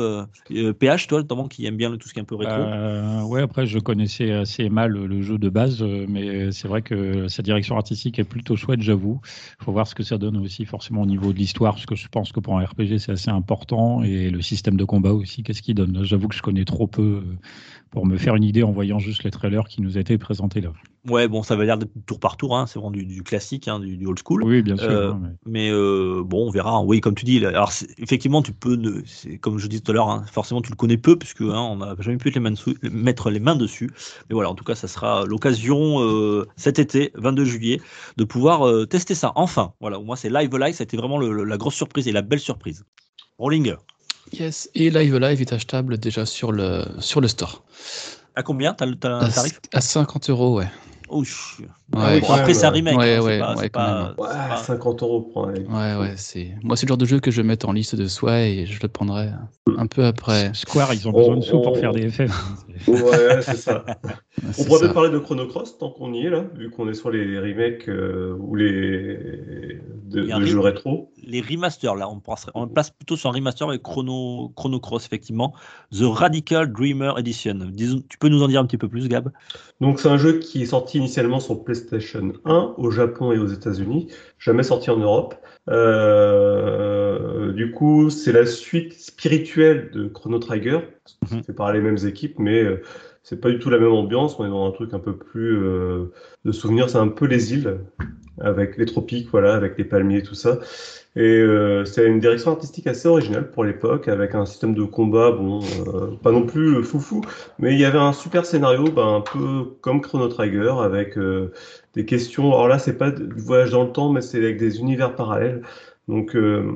euh, euh, PH, toi, notamment qui aime bien tout ce qui est un peu rétro. Euh, ouais, après, je connaissais assez mal le jeu de base, euh, mais c'est vrai que sa direction artistique est plutôt chouette, j'avoue. Il faut voir ce que ça donne aussi, forcément, au niveau de l'histoire, parce que je pense que pour un RPG, c'est assez important, et le système de combat aussi, qu'est-ce qu'il donne? J'avoue que je connais trop peu euh, pour me faire une idée en voyant juste les trailers qui nous étaient présentés là. Ouais, bon, ça va l'air d'être tour par tour, hein, c'est vraiment du, du classique, hein, du, du old school. Oui, bien sûr. Euh, hein, mais- Mais euh, bon, on verra. Oui, comme tu dis, alors effectivement, tu peux, ne- comme je disais tout à l'heure, hein, forcément, tu le connais peu puisque hein, on n'a jamais pu les mains dessous- mettre les mains dessus. Mais voilà, en tout cas, ça sera l'occasion euh, cet été, 22 juillet, de pouvoir euh, tester ça. Enfin, voilà, moi c'est Live Live, ça a été vraiment le- le- la grosse surprise et la belle surprise. Rolling, Yes. Et Live Live est achetable déjà sur le, sur le store. à combien T'as le t'as À, un tarif à 50 euros, ouais. Oh, chut. Ouais, Ah oui, Bon, après, c'est un ouais. remake. Ouais, hein, c'est ouais, pas- ouais, pas- même. c'est Ouais, pas- 50 euros pour un. Ouais, ouais, c'est. Moi, c'est le genre de jeu que je vais mettre en liste de souhaits et je le prendrai un peu après. Square, ils ont On- besoin de sous pour on- faire des FF. Ouais, c'est ça. On pourrait ça. peut-être parler de Chrono Cross tant qu'on y est là, vu qu'on est sur les remakes euh, ou les de, de jeux rétro. les remasters, là, on, passerait- on place plutôt sur un remaster avec Chrono, Chrono Cross, effectivement. The Radical Dreamer Edition. Disons- tu peux nous en dire un petit peu plus, Gab? Donc c'est un jeu qui est sorti initialement sur PlayStation 1 au Japon et aux États-Unis, jamais sorti en Europe. Euh, du coup, c'est la suite spirituelle de Chrono Trigger, Mhm. fait par les mêmes équipes, mais euh, c'est pas du tout la même ambiance. On est dans un truc un peu plus euh, de souvenirs. C'est un peu les îles avec les tropiques, voilà, avec les palmiers tout ça. Et euh, c'est une direction artistique assez originale pour l'époque, avec un système de combat, bon, euh, pas non plus foufou, mais il y avait un super scénario, ben, un peu comme Chrono Trigger, avec euh, des questions. Alors là, c'est pas du voyage dans le temps, mais c'est avec des univers parallèles. Donc, euh,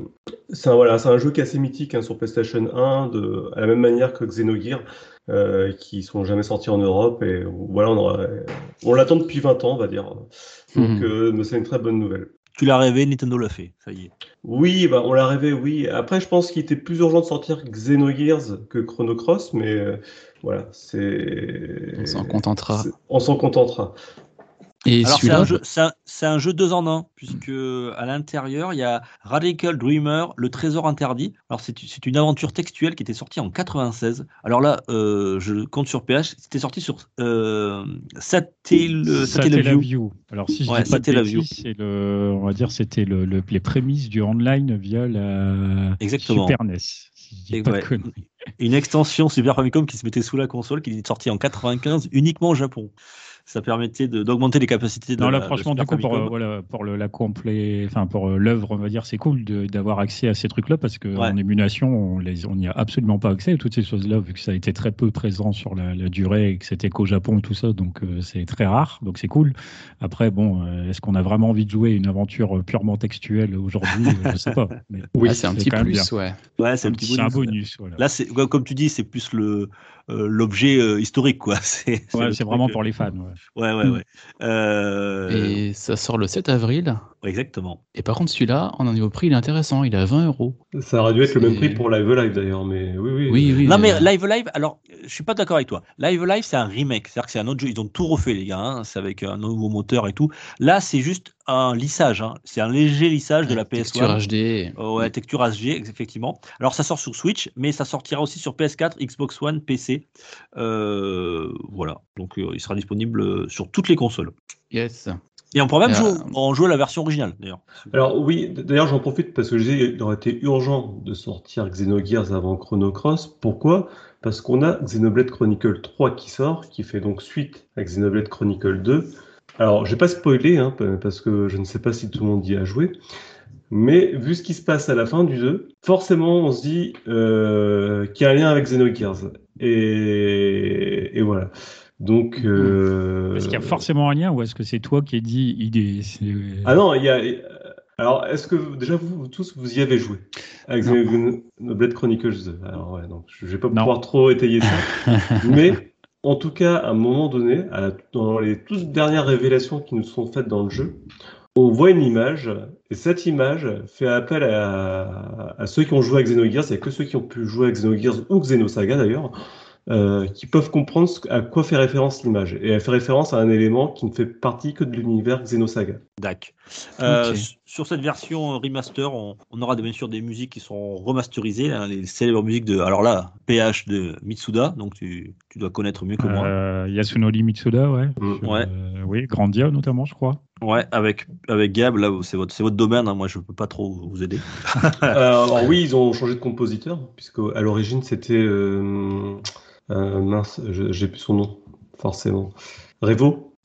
c'est un, voilà, c'est un jeu qui est assez mythique hein, sur PlayStation 1, de, à la même manière que Xenogears, euh, qui sont jamais sortis en Europe. Et voilà, on, aura- on l'attend depuis 20 ans, on va dire. Donc, Mhm. euh, c'est une très bonne nouvelle. Tu l'as rêvé, Nintendo l'a fait. Ça y est. Oui, bah, on l'a rêvé, oui. Après, je pense qu'il était plus urgent de sortir Xenogears que Chrono Cross, mais euh, voilà, c'est. On s'en contentera. On s'en contentera. Et Alors, c'est un, jeu- c'est un- c'est un jeu deux en un, puisque à l'intérieur, il y a Radical Dreamer, le trésor interdit. Alors, c'est c'est une aventure textuelle qui était sortie en 96. Alors là, euh, je compte sur PH, c'était sorti sur euh, Satel- Satellaview. Satellaview. Alors, si je Ouais, dis pas de c'est le, on va dire, c'était le, le- les prémices du online via la Exactement. Super NES. Si Et pas ouais. Une extension Super Famicom qui se mettait sous la console, qui est sortie en 95 uniquement au Japon. Ça permettait d'augmenter les capacités de Non, là, la- franchement, du coup, pour, euh, voilà, pour le, la complet, enfin, pour euh, l'œuvre, on va dire, c'est cool d'avoir accès à ces trucs-là parce qu'en Ouais. émulation, on n'y a absolument pas accès à toutes ces choses-là, vu que ça a été très peu présent sur la, la durée et que c'était qu'au Japon tout ça, donc euh, c'est très rare, donc c'est cool. Après, bon, euh, est-ce qu'on a vraiment envie de jouer une aventure purement textuelle aujourd'hui? Je sais pas. Mais ah, c'est un petit bien. plus, ouais. Ouais, c'est un un petit bonus. bonus. voilà. Là, comme tu dis, c'est plus le l'objet euh, historique, quoi. C'est Ouais, vraiment euh, pour les fans. ouais. Ouais, ouais, ouais. Euh, Et ça sort le 7 avril. ouais, exactement. Et par contre, celui-là, en un niveau prix, il est intéressant. Il est à 20 euros. Ça aurait dû être le même prix pour Live Live d'ailleurs, mais oui, oui. Oui, oui. Non, mais euh, Live Live, alors, je suis pas d'accord avec toi. Live Live, c'est un remake, c'est-à-dire que c'est un autre jeu. Ils ont tout refait, les gars. hein. C'est avec un nouveau moteur et tout. Là, c'est juste un lissage. hein. C'est un léger lissage de la texture PS1. HD. Oh, ouais, texture HG, effectivement. Alors, ça sort sur Switch, mais ça sortira aussi sur PS4, Xbox One, PC. Euh, voilà. Donc, euh, il sera disponible sur toutes les consoles. Yes. Et on pourrait même Euh, jouer, en jouer la version originale, d'ailleurs. Alors oui, d'ailleurs j'en profite parce que je disais il aurait été urgent de sortir Xenogears avant Chrono Cross. Pourquoi? Parce qu'on a Xenoblade Chronicle 3 qui sort, qui fait donc suite à Xenoblade Chronicle 2. Alors je vais pas spoiler hein, pa- parce que je ne sais pas si tout le monde y a joué. Mais vu ce qui se passe à la fin du 2, forcément on se dit euh, qu'il y a un lien avec Xenogears. Et, et voilà. Donc... euh, Est-ce qu'il y a forcément un lien ou est-ce que c'est toi qui ai dit idée c'est- ah non, il y a. Alors, est-ce que déjà vous, vous tous vous y avez joué avec. Xenoblade Chronicles 2 Alors ouais, donc je vais pas Non. pouvoir trop étayer ça, mais en tout cas, à un moment donné, à la- dans les toutes dernières révélations qui nous sont faites dans le jeu, on voit une image et cette image fait appel à, à ceux qui ont joué à Xenogears, il n'y a que ceux qui ont pu jouer à Xenogears ou Xenosaga d'ailleurs. euh, qui peuvent comprendre ce- à quoi fait référence l'image. Et elle fait référence à un élément qui ne fait partie que de l'univers Xenosaga. Dac. Euh. Sur cette version remaster, on, on aura bien sûr des musiques qui sont remasterisées, hein, les célèbres musiques de, alors là, PH de Mitsuda, donc tu, tu dois connaître mieux que moi. Euh, Yasunori Mitsuda, ouais. Mm. Sur, Ouais. euh, oui, Grandia notamment, je crois. Ouais, avec, avec Gab, là, c'est votre, votre domaine, hein, moi je peux pas trop vous aider. Euh, alors oui, ils ont changé de compositeur, puisque à l'origine c'était euh, euh, mince, je- j'ai plus son nom, forcément. Revo,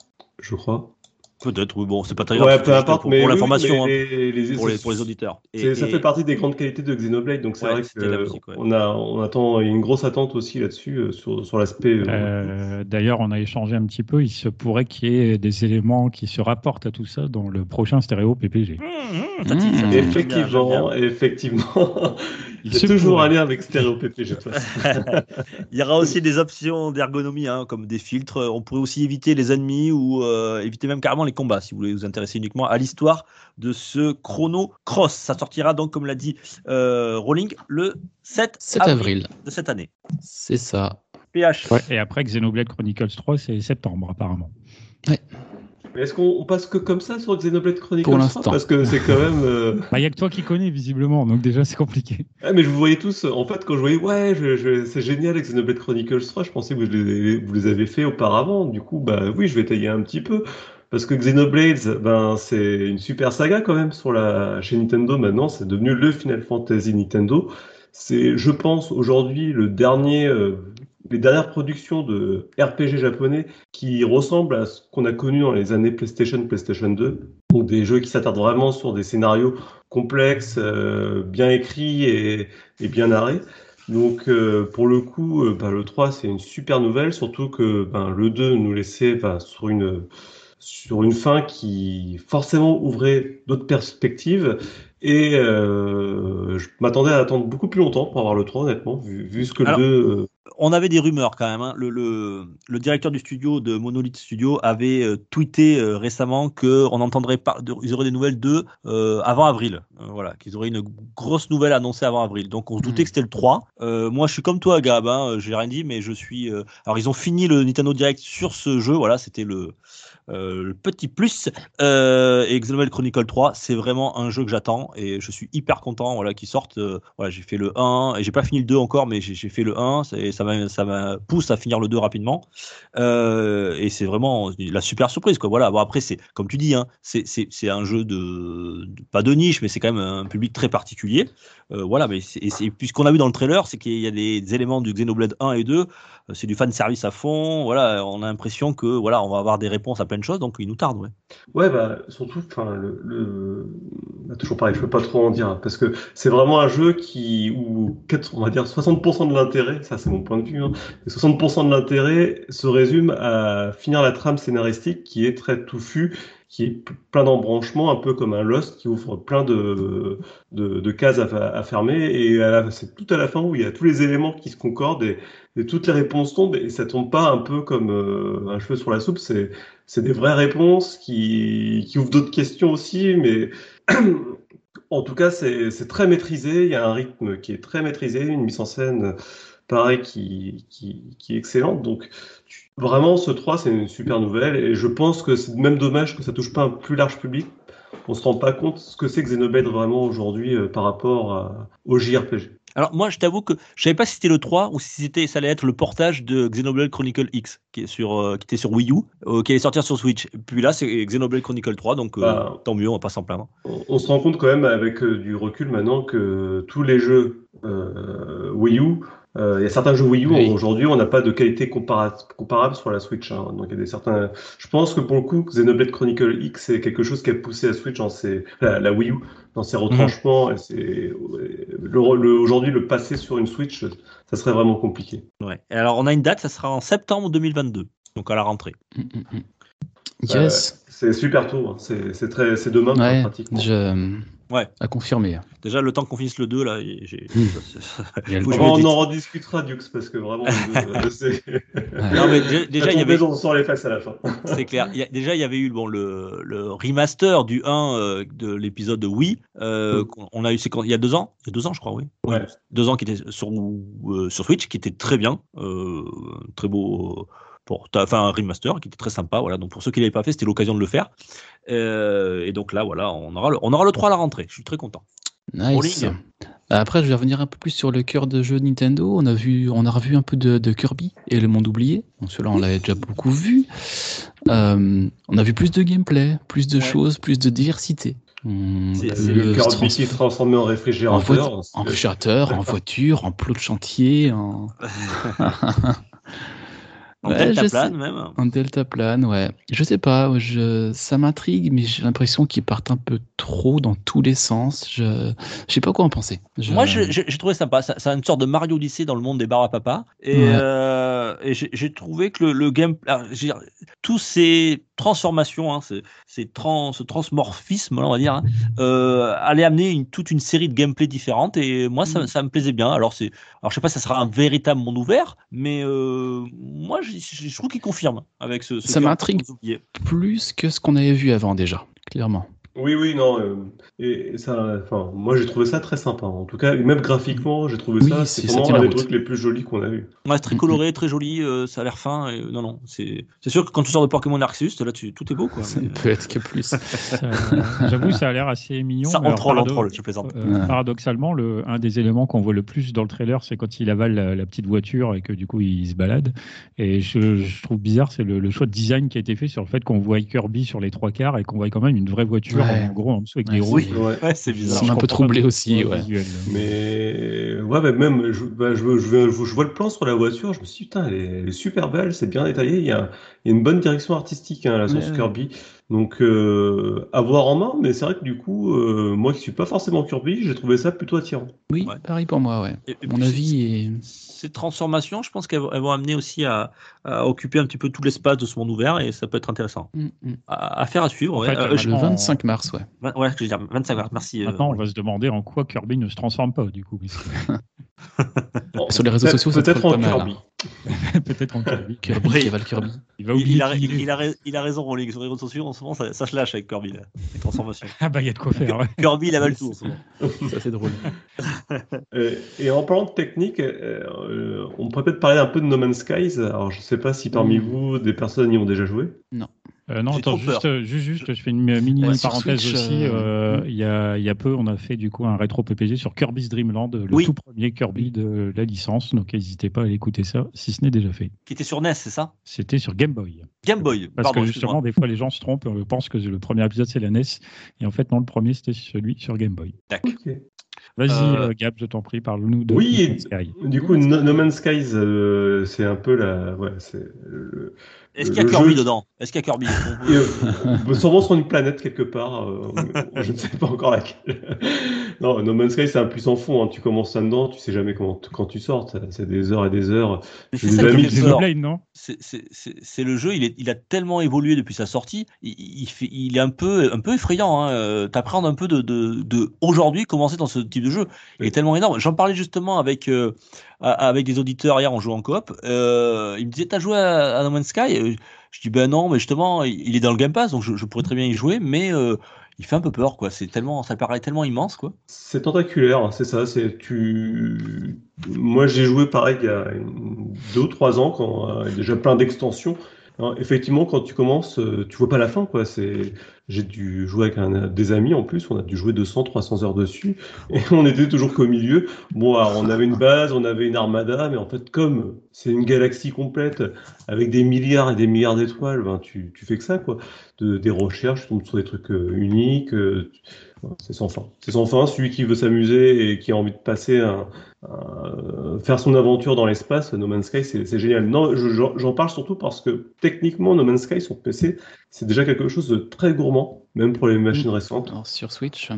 je crois. Peut-être, oui, bon, c'est pas très Ouais, grave. peu importe, pour, mais pour oui, l'information, hein, les- les- pour, les, pour les auditeurs. Et- ça et- fait partie des grandes qualités de Xenoblade, donc c'est Ouais, vrai musique, ouais. on a, on attend il y a une grosse attente aussi là-dessus euh, sur, sur l'aspect. euh, Euh, D'ailleurs, on a échangé un petit peu. Il se pourrait qu'il y ait des éléments qui se rapportent à tout ça dans le prochain stéréo PPG. Mmh, mmh, Mmh. Effectivement, effectivement. Il y a toujours pourrait. un lien avec bien. Il y aura aussi des options d'ergonomie, hein, comme des filtres. On pourrait aussi éviter les ennemis ou euh, éviter même carrément les combats, si vous voulez vous intéresser uniquement à l'histoire de ce Chrono Cross. Ça sortira donc, comme l'a dit euh, Rowling, le 7, 7 avril. de cette année. C'est ça. PH. Et après, Xenoblade Chronicles 3, c'est septembre, apparemment. Mais est-ce qu'on on passe que comme ça sur Xenoblade Chronicles Pour 3? l'instant. Parce que c'est quand même. euh, Il n'y a que toi qui connais, visiblement, donc déjà, c'est compliqué. Ah, mais je vous voyais tous, en fait, quand je voyais, ouais, je, je- c'est génial avec Xenoblade Chronicles 3, je pensais que vous les, vous les avez fait auparavant. Du coup, bah oui, je vais tailler un petit peu. Parce que Xenoblade, ben, c'est une super saga quand même sur la, chez Nintendo maintenant. C'est devenu le Final Fantasy Nintendo. C'est, je pense, aujourd'hui, le dernier, euh, les dernières productions de RPG japonais qui ressemblent à ce qu'on a connu dans les années PlayStation, PlayStation 2. Donc des jeux qui s'attardent vraiment sur des scénarios complexes, euh, bien écrits et, et bien narrés. Donc euh, pour le coup, euh, ben, le 3 c'est une super nouvelle, surtout que ben, le 2 nous laissait ben, sur une sur une fin qui forcément ouvrait d'autres perspectives. Et euh, je m'attendais à attendre beaucoup plus longtemps pour avoir le 3, honnêtement, vu, vu ce que Alors- le 2. euh, On avait des rumeurs quand même. hein. Le, le, le directeur du studio de Monolith Studio avait euh, tweeté euh, récemment qu'on entendrait pas, de- ils auraient des nouvelles d'eux euh, avant avril. Euh, voilà, qu'ils auraient une grosse nouvelle annoncée avant avril. Donc on se doutait Mhm. que c'était le 3. Euh, moi, je suis comme toi, Gab. Hein, j'ai rien dit, mais je suis. euh, Alors ils ont fini le Nintendo Direct sur ce jeu. Voilà, c'était le. Euh, le petit plus. Euh, et Xenoblade Chronicle 3 c'est vraiment un jeu que j'attends et je suis hyper content voilà qu'il sorte euh, voilà j'ai fait le 1 et j'ai pas fini le 2 encore mais j'ai fait le 1 c'est- ça m'a pousse à finir le 2 rapidement. Et c'est vraiment la super surprise quoi voilà. Bon après comme tu dis hein, c'est un jeu de, de- pas de niche mais c'est quand même un public très particulier voilà mais c'est et c'est- puis ce qu'on a vu dans le trailer c'est qu'il y a des, éléments du Xenoblade 1 et 2 euh, c'est du fan service à fond voilà on a l'impression que voilà on va avoir des réponses à plein de choses donc il nous tarde ouais. Ouais, bah, surtout, enfin, le, le... toujours pareil, je peux pas trop en dire, hein, parce que c'est vraiment un jeu qui, où, quatre- on va dire, 60% de l'intérêt, ça c'est mon point de vue, hein, mais 60% de l'intérêt se résume à finir la trame scénaristique qui est très touffue, qui est plein d'embranchements, un peu comme un Lost qui ouvre plein de, de, cases à, fermer, et c'est tout à la fin où il y a tous les éléments qui se concordent et, toutes les réponses tombent, et ça tombe pas un peu comme euh, un cheveu sur la soupe, c'est c'est des vraies réponses qui, qui ouvrent d'autres questions aussi, mais en tout cas, c'est c'est très maîtrisé. Il y a un rythme qui est très maîtrisé, une mise en scène, pareil, qui, qui, qui est excellente. Donc, vraiment, ce 3, c'est une super nouvelle. Et je pense que c'est même dommage que ça touche pas un plus large public. On se rend pas compte ce que c'est Xenoblade vraiment aujourd'hui euh, par rapport à- au JRPG. Alors moi, je t'avoue que je savais pas si c'était le 3 ou si c'était ça allait être le portage de Xenoblade Chronicle X qui est sur euh, qui était sur Wii U, euh, qui allait sortir sur Switch. Puis là, c'est Xenoblade Chronicle 3, donc euh, Bah. tant mieux, on va pas s'en plaindre. On, on se rend compte quand même avec du recul maintenant que tous les jeux Wii U, euh, il y a certains jeux Wii U Oui. aujourd'hui, on n'a pas de qualité compara- comparable sur la Switch. hein. Donc il y a des certains. Je pense que pour le coup, Xenoblade Chronicle X, c'est quelque chose qui a poussé la Switch dans ses, la, la Wii U dans ses retranchements. Et c'est le, le- aujourd'hui le passer sur une Switch, ça serait vraiment compliqué. Ouais. Et alors on a une date, ça sera en septembre 2022, donc à la rentrée. Mm, mm, mm. Yes. C'est super tôt. hein. C'est très, c'est demain ouais, pratiquement. je... Ouais. À confirmer. Déjà le temps qu'on finisse le 2 là, j'ai. Hmm. Le me on en rediscutera, Dux, parce que vraiment, euh, c'est. Non mais dé- déjà il y avait, on sort les fesses à la fin. c'est clair. Il y a- déjà il y avait eu bon le, le remaster du 1 euh, de l'épisode de Wii. Euh, Mm. qu'on- On a eu c'est quand il y a deux ans, il y a deux ans je crois oui. Ouais. deux ans qui était sur euh, sur Switch, qui était très bien, euh, très beau. Pour, t'as- enfin, un remaster qui était très sympa, voilà. Donc pour ceux qui l'avaient pas fait, c'était l'occasion de le faire. Euh, et donc là, voilà, on aura le, on aura le 3 à la rentrée. Je suis très content. Nice. Rolling. Après, je vais revenir un peu plus sur le cœur de jeu Nintendo. On a vu, on a revu un peu de, de Kirby et le monde oublié. Donc celui-là, on l'avait déjà beaucoup vu. Euh, on a vu plus de gameplay, plus de Ouais. choses, plus de diversité. C'est- Le Kirby qui est transformé en en, réfrigérateur. voiture, en réfrigérateur, en voiture, en plot de chantier, en, En Ouais, Delta je plane sais. même. en deltaplane, ouais. Je sais pas, je, ça m'intrigue, mais j'ai l'impression qu'ils partent un peu trop dans tous les sens. Je, je sais pas quoi en penser. Je- Moi, j'ai trouvé sympa. A une sorte de Mario Odyssey dans le monde des bars à papa. Et, Ouais. euh, et j'ai trouvé que le, le game, alors, tous ces transformations, hein, ces, ces trans, ce transmorphisme, on va dire, hein, euh, allaient amener une, toute une série de gameplay différentes. Et moi, ça, Mm. ça me plaisait bien. Alors, c'est, alors, je sais pas, si ça sera un véritable monde ouvert, mais euh, moi, je, trouve qu'il confirme avec ce. ce Ça m'intrigue. plus que ce qu'on avait vu avant déjà, clairement. Oui, oui, non. euh, et, et ça, enfin, moi, j'ai trouvé ça très sympa. En tout cas, même graphiquement, j'ai trouvé Oui, ça. c'est- vraiment un des route. trucs les plus jolis qu'on a. Ouais, c'est très coloré, très joli, euh, ça a l'air fin. Et, non, non, c'est c'est sûr que quand tu sors de Pokémon Arceus, là, tu, tout est beau, quoi. Ça mais- ne peut être que plus. J'avoue, ça a l'air assez mignon. Ça, on troll, on troll, je plaisante. euh, Ouais. Paradoxalement, le, un des éléments qu'on voit le plus dans le trailer, c'est quand il avale la, la petite voiture et que du coup il se balade. Et je, je trouve bizarre, c'est le, le choix de design qui a été fait sur le fait qu'on voit Kirby sur les trois quarts et qu'on voit quand même une vraie voiture Ouais. en gros en dessous avec Ouais, des c'est- roues. Oui. Ouais. Ouais, c'est Ça bizarre. m'a un peu troublé aussi, ouais. Mais ouais, mais même, je, bah, je, je, je, je vois le plan sur la voiture, je me suis dit, putain, elle est, elle est super belle, c'est bien détaillé, il y a, il y a une bonne direction artistique hein, à la sauce Ouais, ouais. Kirby. Donc, euh, à voir en main, mais c'est vrai que du coup, euh, moi qui suis pas forcément Kirby, j'ai trouvé ça plutôt attirant. Oui, Ouais. pareil pour moi, ouais. Et- et Mon avis est. Ces transformations, je pense qu'elles vont amener aussi à, à occuper un petit peu tout l'espace de ce monde ouvert et ça peut être intéressant. Mm, mm. À, à faire à suivre. En ouais. fait, Euh, je- Le en- 25 mars, ouais. ouais, je veux dire, 25 mars, merci. euh, Maintenant, on va se demander en quoi Kirby ne se transforme pas du coup. Sur les réseaux sociaux, ça peut-être en Kirby. Peut-être en Kirby. Kirby avale Kirby. Il va il, oublier il a, il a il a raison, Rolling. Sur les réseaux sociaux, en ce moment, ça, ça se lâche avec Kirby, là, les transformations. Ah bah il y a de quoi faire. ouais. Kirby, il avale tout en ce moment. Ça, c'est drôle. Euh, et en parlant de technique, euh, euh, on pourrait peut-être parler un peu de No Man's Skies. Alors, je sais pas si parmi Mm. vous, des personnes y ont déjà joué. Euh, non, attends, juste, euh, juste, juste, je fais une mini parenthèse Switch, aussi. euh, euh, mm. Il y, a, il y a peu, on a fait du coup un rétro PPG sur Kirby's Dream Land, le Oui. tout premier Kirby de la licence. Donc n'hésitez pas à aller écouter ça si ce n'est déjà fait. Qui était sur NES, c'est ça? C'était sur Game Boy. Game Boy. Parce Pardon, que justement, des fois, les gens se trompent, euh, pensent que le premier épisode c'est la NES. Et en fait, non, le premier c'était celui sur Game Boy. Tac. Vas-y, Euh, Gab, je t'en prie, parle-nous de Oui, No Man's Sky. Du coup, No, No Man's Skies, euh, c'est un peu la. Ouais, c'est le- Est-ce qu'il y a Kirby jeu- dedans? Est-ce qu'il y a Kirby? Et, euh, on peut sûrement sur une planète quelque part, euh, je ne sais pas encore laquelle. non, No Man's Sky, c'est un plus sans fond. hein. Tu commences là-dedans, tu sais jamais comment, quand tu sors. C'est des heures et des heures. C'est le jeu, il, est, il a tellement évolué depuis sa sortie, il, il, fait, il est un peu, un peu effrayant. Hein. euh, T'apprends un peu de, de, de aujourd'hui commencer dans ce type de jeu. Il est tellement énorme. J'en parlais justement avec, euh, avec des auditeurs hier en jouant en coop. Euh, ils me disaient T'as joué à, No Man's Sky? Je dis Ben non, mais justement, il il est dans le Game Pass, donc je, pourrais très bien y jouer, mais euh, il fait un peu peur. quoi. C'est tellement, Ça paraît tellement immense. quoi. C'est tentaculaire, c'est ça. C'est tu. Moi, j'ai joué pareil il y a une- deux ou trois ans quand euh, il déjà plein d'extensions. Alors, effectivement, quand tu commences, euh, tu vois pas la fin, quoi. C'est j'ai dû jouer avec un, des amis en plus, on a dû jouer 200, 300 heures dessus, et on était toujours qu'au milieu. Bon, on avait une base, on avait une armada, mais en fait, comme c'est une galaxie complète avec des milliards et des milliards d'étoiles, ben, tu, tu fais que ça, quoi. De, des recherches, tu tombes sur des trucs euh, uniques. euh, c'est sans fin. C'est sans fin. Celui qui veut s'amuser et qui a envie de passer un, un- faire son aventure dans l'espace, No Man's Sky, c'est génial. Non, je- j'en parle surtout parce que techniquement, No Man's Sky sur PC, c'est déjà quelque chose de très gourmand, même pour les machines récentes. Alors, sur Switch, euh,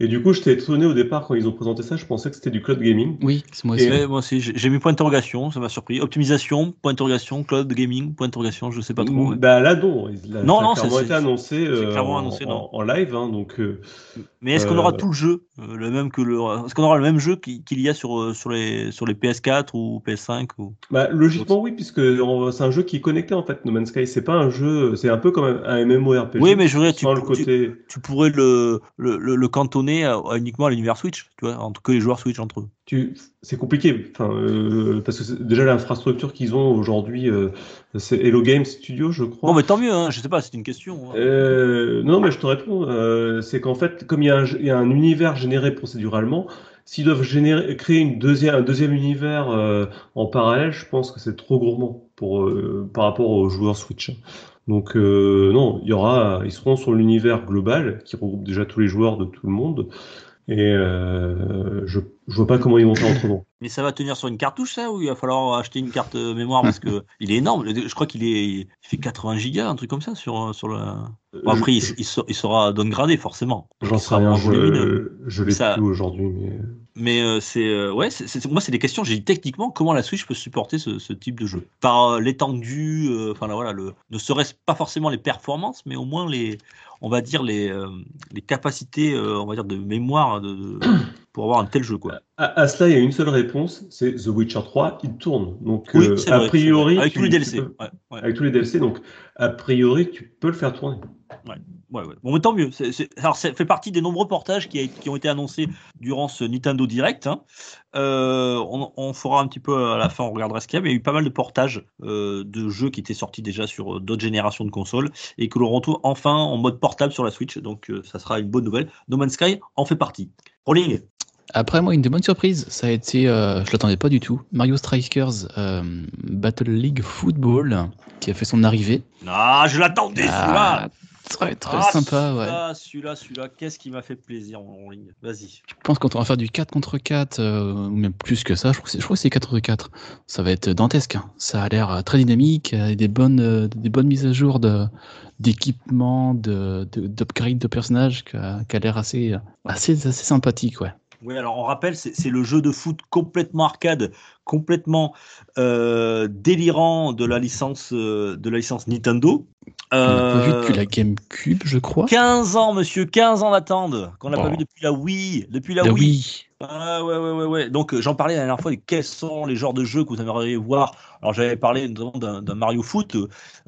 Et du coup, j'étais étonné au départ quand ils ont présenté ça. Je pensais que c'était du cloud gaming. oui, c'est moi aussi. Moi aussi, j'ai mis point d'interrogation, ça m'a surpris. Optimisation, point d'interrogation, cloud gaming, point d'interrogation, je sais pas trop. ouais. Bah là, non. Là, Non, ça non, a clairement été annoncé, euh, clairement en, annoncé, non. en- en live. hein, donc, euh, Mais est-ce qu'on aura Euh, tout le jeu, euh, le même que le, est-ce qu'on aura le même jeu qui- qu'il y a sur euh, sur les sur les PS4 ou PS5 ou? Bah, logiquement, oui, puisque c'est un jeu qui est connecté en fait. No Man's Sky, c'est pas un jeu, c'est un peu comme un, MMORPG. Oui, mais je veux dire, tu, tu pourrais le, le, le, le cantonner à- à uniquement à l'univers Switch, tu vois, entre que les joueurs Switch entre eux. Tu, c'est compliqué, enfin, euh, parce que déjà l'infrastructure qu'ils ont aujourd'hui, euh, c'est Hello Game Studio, je crois. Bon, mais tant mieux, hein, je sais pas, c'est une question. hein. Euh, non, mais je te réponds. euh, c'est qu'en fait, comme il y, a un, il y a un univers généré procéduralement, s'ils doivent générer, créer une deuxième, un deuxième univers euh, en parallèle, je pense que c'est trop gourmand pour, euh, par rapport aux joueurs Switch. Donc euh, non, il y aura, ils seront sur l'univers global qui regroupe déjà tous les joueurs de tout le monde. Et euh, je, je vois pas comment ils vont faire autrement. Mais ça va tenir sur une cartouche, ça, ou il va falloir acheter une carte euh, mémoire parce que il est énorme. Je crois qu'il est, il fait 80 gigas, un truc comme ça sur euh, sur le. Bon, après, il, il, se- il sera downgradé forcément. J'en sais rien, je, je l'ai Ça- plus aujourd'hui, mais Mais euh, c'est euh, ouais, moi c'est des questions. J'ai dit techniquement comment la Switch peut supporter ce, ce type de jeu? Par euh, l'étendue, euh, enfin là, voilà, le, ne serait-ce pas forcément les performances, mais au moins les, on va dire les, les capacités, on va dire de mémoire de, de- pour avoir un tel jeu quoi. À, à cela, il y a une seule réponse, c'est The Witcher 3, il tourne. Donc, Oui, c'est a vrai, priori, avec tu- tous les DLC. peux- Ouais, ouais. avec tous les DLC, donc a priori, tu peux le faire tourner. Ouais, ouais. Bon, mais tant mieux. Alors, ça fait partie des nombreux portages qui, a- qui ont été annoncés durant ce Nintendo Direct. hein. Euh, on, on fera un petit peu à la fin, on regardera ce qu'il y a, mais il y a eu pas mal de portages euh, de jeux qui étaient sortis déjà sur euh, d'autres générations de consoles et que l'on retrouve enfin en mode portable sur la Switch. Donc, euh, ça sera une bonne nouvelle. No Man's Sky en fait partie. Rolling. Après, moi, une des bonnes surprises, ça a été, euh, je l'attendais pas du tout, Mario Strikers euh, Battle League Football, qui a fait son arrivée. Ah, je l'attendais. Ah, très très Ah, sympa, ouais. Celui-là, celui-là, qu'est-ce qui m'a fait plaisir en rolling Vas-y. Je pense qu'on va faire du 4 contre 4, euh, ou même plus que ça, je crois que c'est, je crois que c'est 4 contre 4. Ça va être dantesque. hein. Ça a l'air euh, très dynamique, euh, des bonnes, euh, des bonnes mises à jour de, d'équipements, de, de, d'upgrade de personnages qui a, l'air assez, assez, assez sympathique, ouais. Oui, alors on rappelle, c'est c'est le jeu de foot complètement arcade, complètement euh, délirant de la licence euh, de la licence Nintendo. On l'a pas vu Euh, depuis la GameCube, je crois. 15 ans, monsieur, 15 ans d'attente, qu'on n'a pas vu depuis la Wii, depuis la La Wii. Wii. Ah ouais, ouais, ouais, ouais. Donc euh, j'en parlais la dernière fois de quels sont les genres de jeux que vous aimeriez voir. Alors j'avais parlé notamment d'un Mario Foot.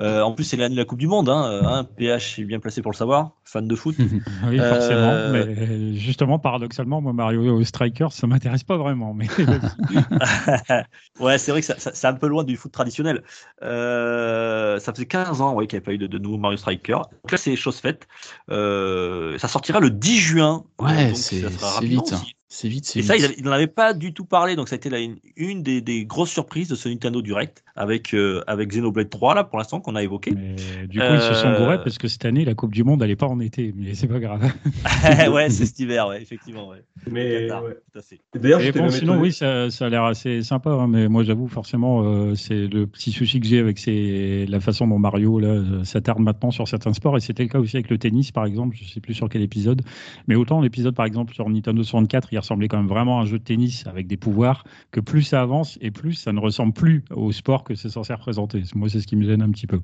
Euh, en plus, c'est l'année de la Coupe du Monde. Hein. Hein, PH est bien placé pour le savoir, fan de foot. Oui, Euh, forcément. Mais euh, justement, paradoxalement, moi, Mario Strikers, ça m'intéresse pas vraiment. Mais ouais, c'est vrai que ça, ça- c'est un peu loin du foot traditionnel. Euh, ça faisait 15 ans ouais, qu'il n'y avait pas eu de, de nouveau Mario Striker. Donc là, c'est chose faite. Euh, ça sortira le 10 juin. Ouais, Donc, c'est, ça sera c'est rapidement vite. hein. aussi. C'est vite, c'est Et vite. ça, il n'en avait pas du tout parlé, donc ça a été une, une des, des grosses surprises de ce Nintendo Direct avec, euh, avec Xenoblade 3, là, pour l'instant, qu'on a évoqué. Mais du coup, ils se sont Euh, gourés parce que cette année, la Coupe du Monde, elle n'est pas en été. Mais c'est pas grave. ouais, c'est cet hiver, ouais, effectivement. Ouais. Mais ouais. D'ailleurs, bon, sinon, oui, ça, ça a l'air assez sympa. hein, mais moi, j'avoue, forcément, euh, c'est le petit souci que j'ai avec ces- la façon dont Mario là, euh, s'attarde maintenant sur certains sports. Et c'était le cas aussi avec le tennis, par exemple. Je sais plus sur quel épisode. Mais autant l'épisode, par exemple, sur Nintendo 64, il ressemblait quand même vraiment à un jeu de tennis avec des pouvoirs, que plus ça avance et plus ça ne ressemble plus au sport que c'est censé représenter. Moi, c'est ce qui me gêne un petit peu.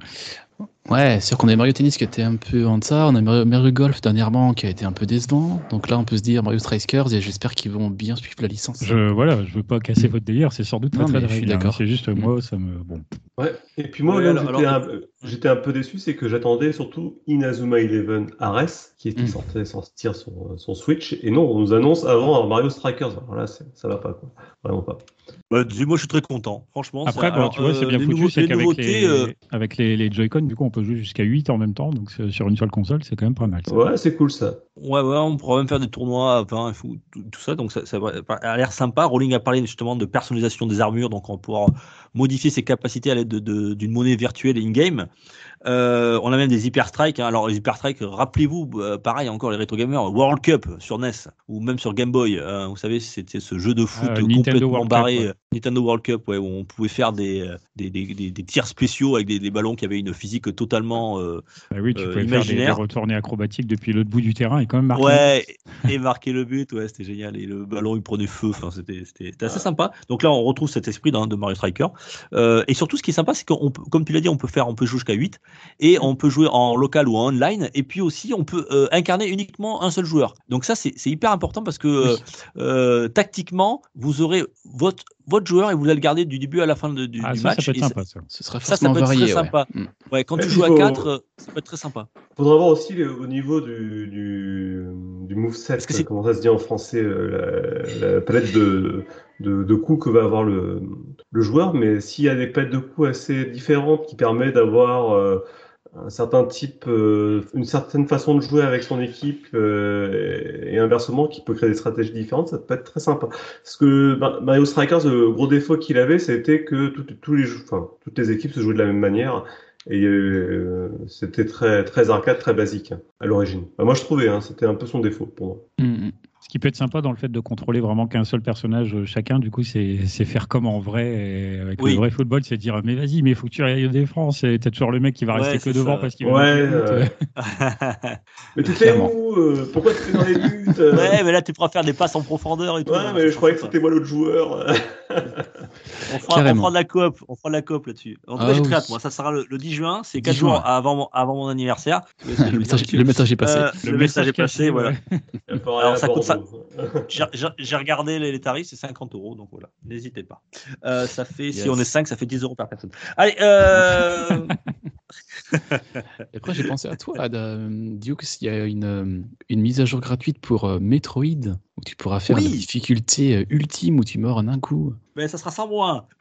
Ouais, c'est sûr qu'on a Mario Tennis qui était un peu en deçà, on a Mario, Mario Golf dernièrement qui a été un peu décevant. Donc là, on peut se dire Mario Strikers et j'espère qu'ils vont bien suivre la licence. Je, voilà, je veux pas casser votre délire, c'est sans doute Non, très mais je suis très bien, d'accord. C'est juste moi, ça me. Bon. Ouais. Et puis moi, Ouais, j'étais alors- un, peu déçu, c'est que j'attendais surtout Inazuma Eleven Ares, qui était Mm. sorti sortir sur, sur Switch. Et non, on nous annonce avant Mario Strikers. Alors là, ça va pas, quoi. Vraiment pas. Bah, dis- moi, je suis très content, franchement. Après, ça- bon, alors, tu vois, c'est euh, bien les foutu, c'est qu'avec les, euh, avec les, les Joy-Con, du coup, on peut jouer jusqu'à 8 en même temps. Donc, c'est- sur une seule console, c'est quand même pas mal. ça. Ouais, c'est cool ça. Ouais, ouais, on pourrait même faire des tournois, enfin, tout, tout ça, donc ça, ça a l'air sympa. Rowling a parlé justement de personnalisation des armures, donc on pourra modifier ses capacités à l'aide de- de- d'une monnaie virtuelle in-game. Euh, on a même des Hyper Strike. hein. Alors, les Hyper Strike, rappelez-vous, euh, pareil, encore les rétro gamers, World Cup sur NES ou même sur Game Boy. hein. vous savez, c'était ce jeu de foot Ah, Nintendo complètement World Cup, barré, ouais. euh, Nintendo World Cup, ouais, où on pouvait faire des, des, des, des- des tirs spéciaux avec des, ballons qui avaient une physique totalement. Bah oui, tu pouvais faire des, imaginaire. retournées acrobatiques depuis l'autre bout du terrain et quand même marquer. Ouais, et marquer le but, ouais, c'était génial. Et le ballon, il prenait feu. Enfin, c'était, assez sympa. Donc là, on retrouve cet esprit d'un- de Mario Striker. Et surtout, ce qui est sympa, c'est qu'on comme tu l'as dit, on peut faire, on peut jouer jusqu'à 8 et on peut jouer en local ou en online. Et puis aussi, on peut euh, incarner uniquement un seul joueur. Donc ça, c'est, hyper important parce que euh, euh, tactiquement, vous aurez votre, votre joueur et vous allez le garder du début à la fin de- du, Ah, du ça, match. ça peut être sympa, ça. Sera Ça, peut être très ouais. sympa. Ouais, quand tu il joues à faut- 4, euh, ça peut être très sympa. Faudra voir aussi les- au niveau du, du, du moveset, Parce que c'est- comment ça se dit en français, euh, la, la palette de, de, coups que va avoir le, joueur. Mais s'il y a des palettes de coups assez différentes qui permettent d'avoir euh, un certain type, euh, une certaine façon de jouer avec son équipe euh, et inversement qui peut créer des stratégies différentes, ça peut être très sympa. Parce que bah, Mario Strikers, le gros défaut qu'il avait, c'était que les, toutes les équipes se jouaient de la même manière. Et c'était très, arcade, très basique hein, à l'origine. Enfin, moi, je trouvais, hein, c'était un peu son défaut pour moi. Mm, mm. Ce qui peut être sympa dans le fait de contrôler vraiment qu'un seul personnage euh, chacun, du coup, c'est faire comme en vrai. Et avec Oui. le vrai football, c'est dire mais vas-y, mais il faut que tu ailles en défense. Et t'as toujours le mec qui va Ouais, rester que devant ça. parce qu'il va Ouais, le but. euh, Mais tu fais où euh, Pourquoi tu fais dans les buts euh Ouais, mais là, tu pourras faire des passes en profondeur et tout. Ouais, hein, mais je croyais que c'était moi l'autre joueur. On fera, on fera de la coop, on fera de la coop là-dessus. En tout Ah cas, j'ai oui. très hâte, moi. Ça sera le, le 10 juin, c'est 10 4 jours avant, mon- avant mon anniversaire. Le, message, monsieur le message est passé. Euh, le, message est passé, voilà. va Alors, ça coûte ça. J'ai- regardé les, les tarifs, c'est 50 euros, donc voilà, n'hésitez pas. Euh, ça fait, si Yes. on est 5, ça fait 10 euros par personne. Allez, euh... Et après, j'ai pensé à toi, Ad, euh, Dukes, il y a une, euh, une mise à jour gratuite pour euh, Metroid, où tu pourras faire Oui. la difficulté euh, ultime où tu meurs en un coup. mais ça sera sans moi.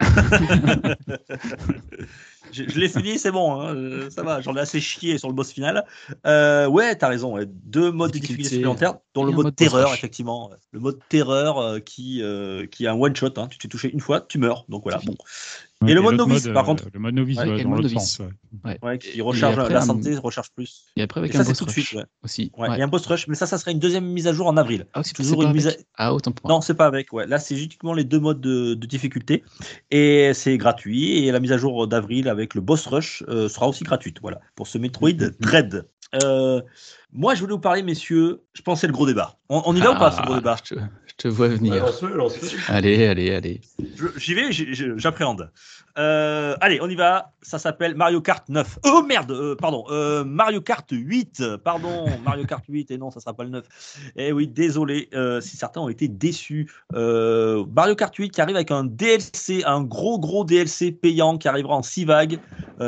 je je l'ai fini, c'est bon, hein, ça va, j'en ai assez chié sur le boss final. Euh, ouais, t'as raison, deux modes de Difficulté, supplémentaires, dont le mode, terreur, effectivement. Le mode terreur qui, euh, qui est un one-shot, hein, tu t'es touché une fois, tu meurs, donc voilà. Bon. Et le mode novice, par euh, contre Le mode novice, Ouais, dans mode l'autre novice. sens. ouais. Ouais. Ouais, qui recharge après, la un- santé, recharge plus. Et après, avec Et un ça, c'est boss tout de rush suite, ouais. aussi. Ouais, Ouais. Il y a un post-rush, mais ça, ça serait une deuxième mise à jour en avril. Ah, aussi, toujours c'est pas une mise avec- Ah, autant pour moi. Non, c'est pas avec. Ouais. Là, c'est uniquement les deux modes de, de difficulté. Et c'est gratuit. Et la mise à jour d'avril avec le boss rush euh, sera aussi gratuite. Voilà, pour ce Metroid Dread. Euh, moi, je voulais vous parler, messieurs. Je pensais le gros débat. On, on y va ou pas, ce gros Ah, débat? je, te, je te vois venir. Allez, allez, allez. J'y vais, j'appréhende. Euh, allez, on y va. Ça s'appelle Mario Kart 9. Oh merde, euh, pardon. euh, Mario Kart 8. Pardon, Mario Kart 8. Et non, ça sera pas le 9. Eh oui, désolé euh, si certains ont été déçus. Euh, Mario Kart 8 qui arrive avec un DLC, un gros gros DLC payant qui arrivera en 6 vagues.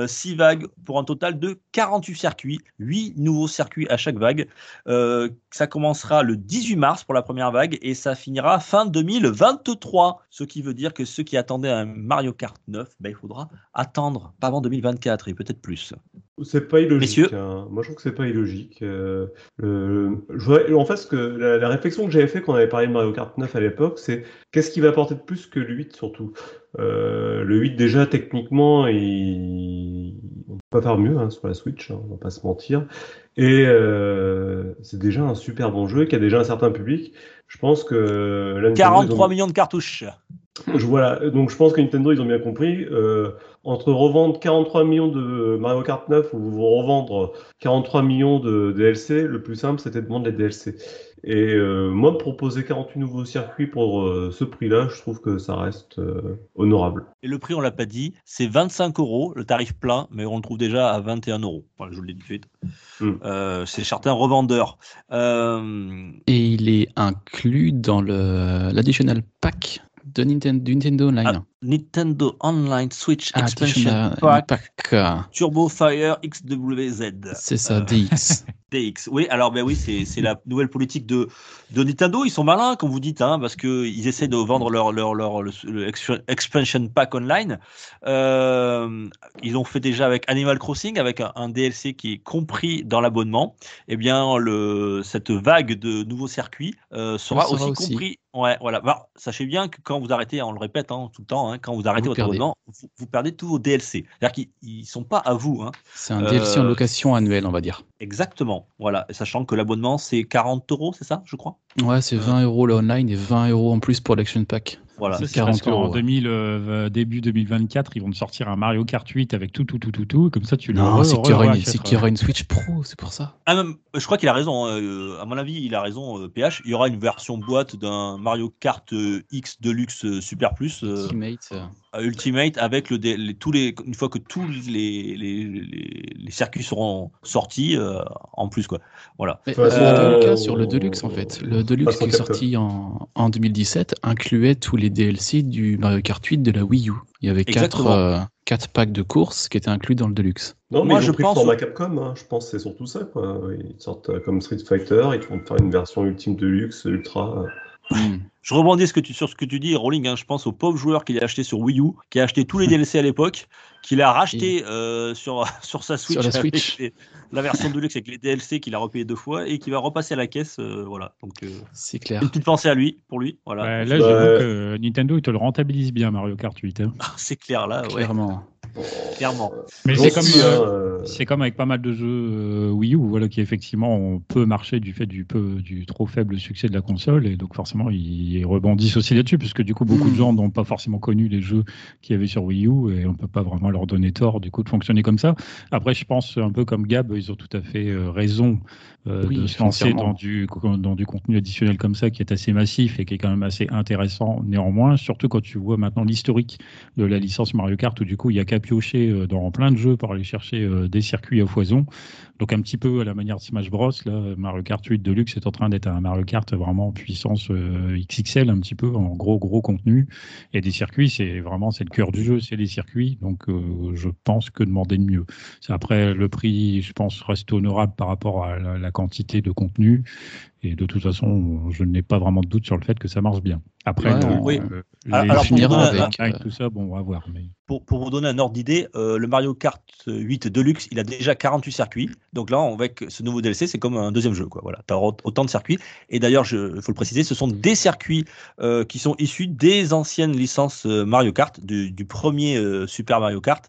6 vagues pour un total de 48 circuits. 8 nouveaux circuits à chaque vague. Euh, ça commencera le 18 mars pour la première vague et ça finira fin 2023. Ce qui veut dire que ceux qui attendaient un Mario Kart 9, ben, il faudra attendre, pas avant 2024 et peut-être plus. C'est pas illogique. Hein. Moi, je trouve que c'est pas illogique. Euh, je en fait, ce que, la, la réflexion que j'avais fait quand on avait parlé de Mario Kart 9 à l'époque, c'est qu'est-ce qui va apporter de plus que le 8 surtout Euh, Le 8, déjà, techniquement, il... on peut pas faire mieux hein, sur la Switch, hein, on va pas se mentir. Et euh, c'est déjà un super bon jeu qui a déjà un certain public. Je pense que là, Nintendo, ils ont- 43 millions de cartouches. Je, voilà, donc je pense que Nintendo, ils ont bien compris. euh, entre revendre 43 millions de Mario Kart 9 ou vous revendre 43 millions de DLC, le plus simple, c'était de vendre les DLC. Et euh, moi, proposer 48 nouveaux circuits pour euh, ce prix-là, je trouve que ça reste euh, honorable. Et le prix, on l'a pas dit, c'est 25 euros, le tarif plein, mais on le trouve déjà à 21 euros. Enfin, je vous l'ai dit de suite. Mm. Euh, c'est certains revendeurs. Euh, Et il est inclus dans le l'additional pack de Nintendo, Online. Ah, Nintendo Online Switch Ah, Expansion Pack Pack, euh, Turbo Fire XWZ. C'est ça, Euh, DX. DX. Oui, alors ben oui, c'est la nouvelle politique de, de Nintendo. Ils sont malins, comme vous dites, hein, parce que ils essaient de vendre leur leur leur le, le exp- expansion pack online. Euh, ils ont fait déjà avec Animal Crossing, avec un, un DLC qui est compris dans l'abonnement. Eh bien, le cette vague de nouveaux circuits euh, sera, sera aussi, aussi. compris. Ouais, voilà. Bah, sachez bien que quand vous arrêtez, on le répète hein, tout le temps, hein, quand vous arrêtez Vous votre abonnement, vous, vous perdez tous vos DLC. C'est-à-dire qu'ils ils sont pas à vous. Hein. C'est un DLC en Euh, location annuelle, on va dire. Exactement. Voilà. Sachant que l'abonnement, c'est 40 euros, c'est ça, je crois? Ouais, c'est 20 euros le online et 20 euros en plus pour l'Action Pack. Voilà. Ça, c'est c'est parce 40 euros, qu'en ouais. 2000, euh, début 2024, ils vont te sortir un Mario Kart 8 avec tout, tout, tout, tout, tout. Comme ça, tu le Non, c'est qu'il y, aura une- Switch Pro, c'est pour ça. Ah, même, je crois qu'il a raison. hein, euh, à mon avis, il a raison, euh, PH. Il y aura une version boîte d'un Mario Kart euh, X Deluxe euh, Super Plus euh, Ultimate. Ultimate avec le, les- tous les, une fois que tous les, les, les, les circuits seront sortis euh, en plus quoi. Voilà. Mais euh, le cas sur le Deluxe en fait. Le Deluxe qui est sorti en, en 2017 incluait tous les DLC du Mario Kart 8 de la Wii U. Il y avait quatre, Exactement. euh, quatre packs de courses qui étaient inclus dans le Deluxe. Non, mais Moi, ils je pris pense- le format Capcom, hein. je pense que c'est surtout ça. Quoi. Ils sortent euh, comme Street Fighter, ils vont faire une version ultime de luxe, ultra. Euh. Hmm. Je rebondis ce que tu, sur ce que tu dis, Rolling. hein, je pense au pauvre joueur qui l'a acheté sur Wii U, qui a acheté tous les DLC à l'époque, qui l'a racheté euh, sur, sur sa Switch, Sur la avec Switch. les- la version Deluxe avec les DLC qu'il a repayé deux fois et qui va repasser à la caisse. euh, voilà. Donc, euh, C'est clair. une petite pensée à lui, pour lui. Voilà. Ouais, là, Bah, j'avoue que Nintendo, il te le rentabilise bien, Mario Kart 8. hein. C'est clair là, ouais, Clairement. Clairement. Mais c'est comme, euh, euh, C'est comme avec pas mal de jeux euh, Wii U, voilà, qui effectivement on peut marcher du fait du peu du trop faible succès de la console, et donc forcément ils rebondissent aussi là-dessus, parce que du coup beaucoup de Mm. gens n'ont pas forcément connu les jeux qu'il y avait sur Wii U, et on peut pas vraiment leur donner tort du coup de fonctionner comme ça. Après, je pense un peu comme Gab, ils ont tout à fait euh, raison euh, Oui, de se lancer dans du dans du contenu additionnel comme ça, qui est assez massif et qui est quand même assez intéressant néanmoins, surtout quand tu vois maintenant l'historique de la licence Mario Kart, où du coup il y a qu'à piocher euh, dans plein de jeux pour aller chercher euh, des circuits à foison. Donc un petit peu à la manière de Smash Bros, là, Mario Kart 8 Deluxe est en train d'être un Mario Kart vraiment en puissance euh, XXL, un petit peu en gros gros contenu. Et des circuits, c'est vraiment c'est le cœur du jeu, c'est les circuits. Donc euh, je pense que demander de mieux. Après le prix, je pense, reste honorable par rapport à la, la quantité de contenu. Et de toute façon, je n'ai pas vraiment de doute sur le fait que ça marche bien. Après, Ouais, le- oui. euh, Alors, pour vous euh, tout ça, bon, on va voir. Mais... Pour, pour vous donner un ordre d'idée, euh, le Mario Kart 8 Deluxe, il a déjà 48 circuits. Donc là, avec ce nouveau DLC, c'est comme un deuxième jeu. Quoi. Voilà, tu as autant de circuits. Et d'ailleurs, il faut le préciser, ce sont des circuits euh, qui sont issus des anciennes licences Mario Kart, du, du premier euh, Super Mario Kart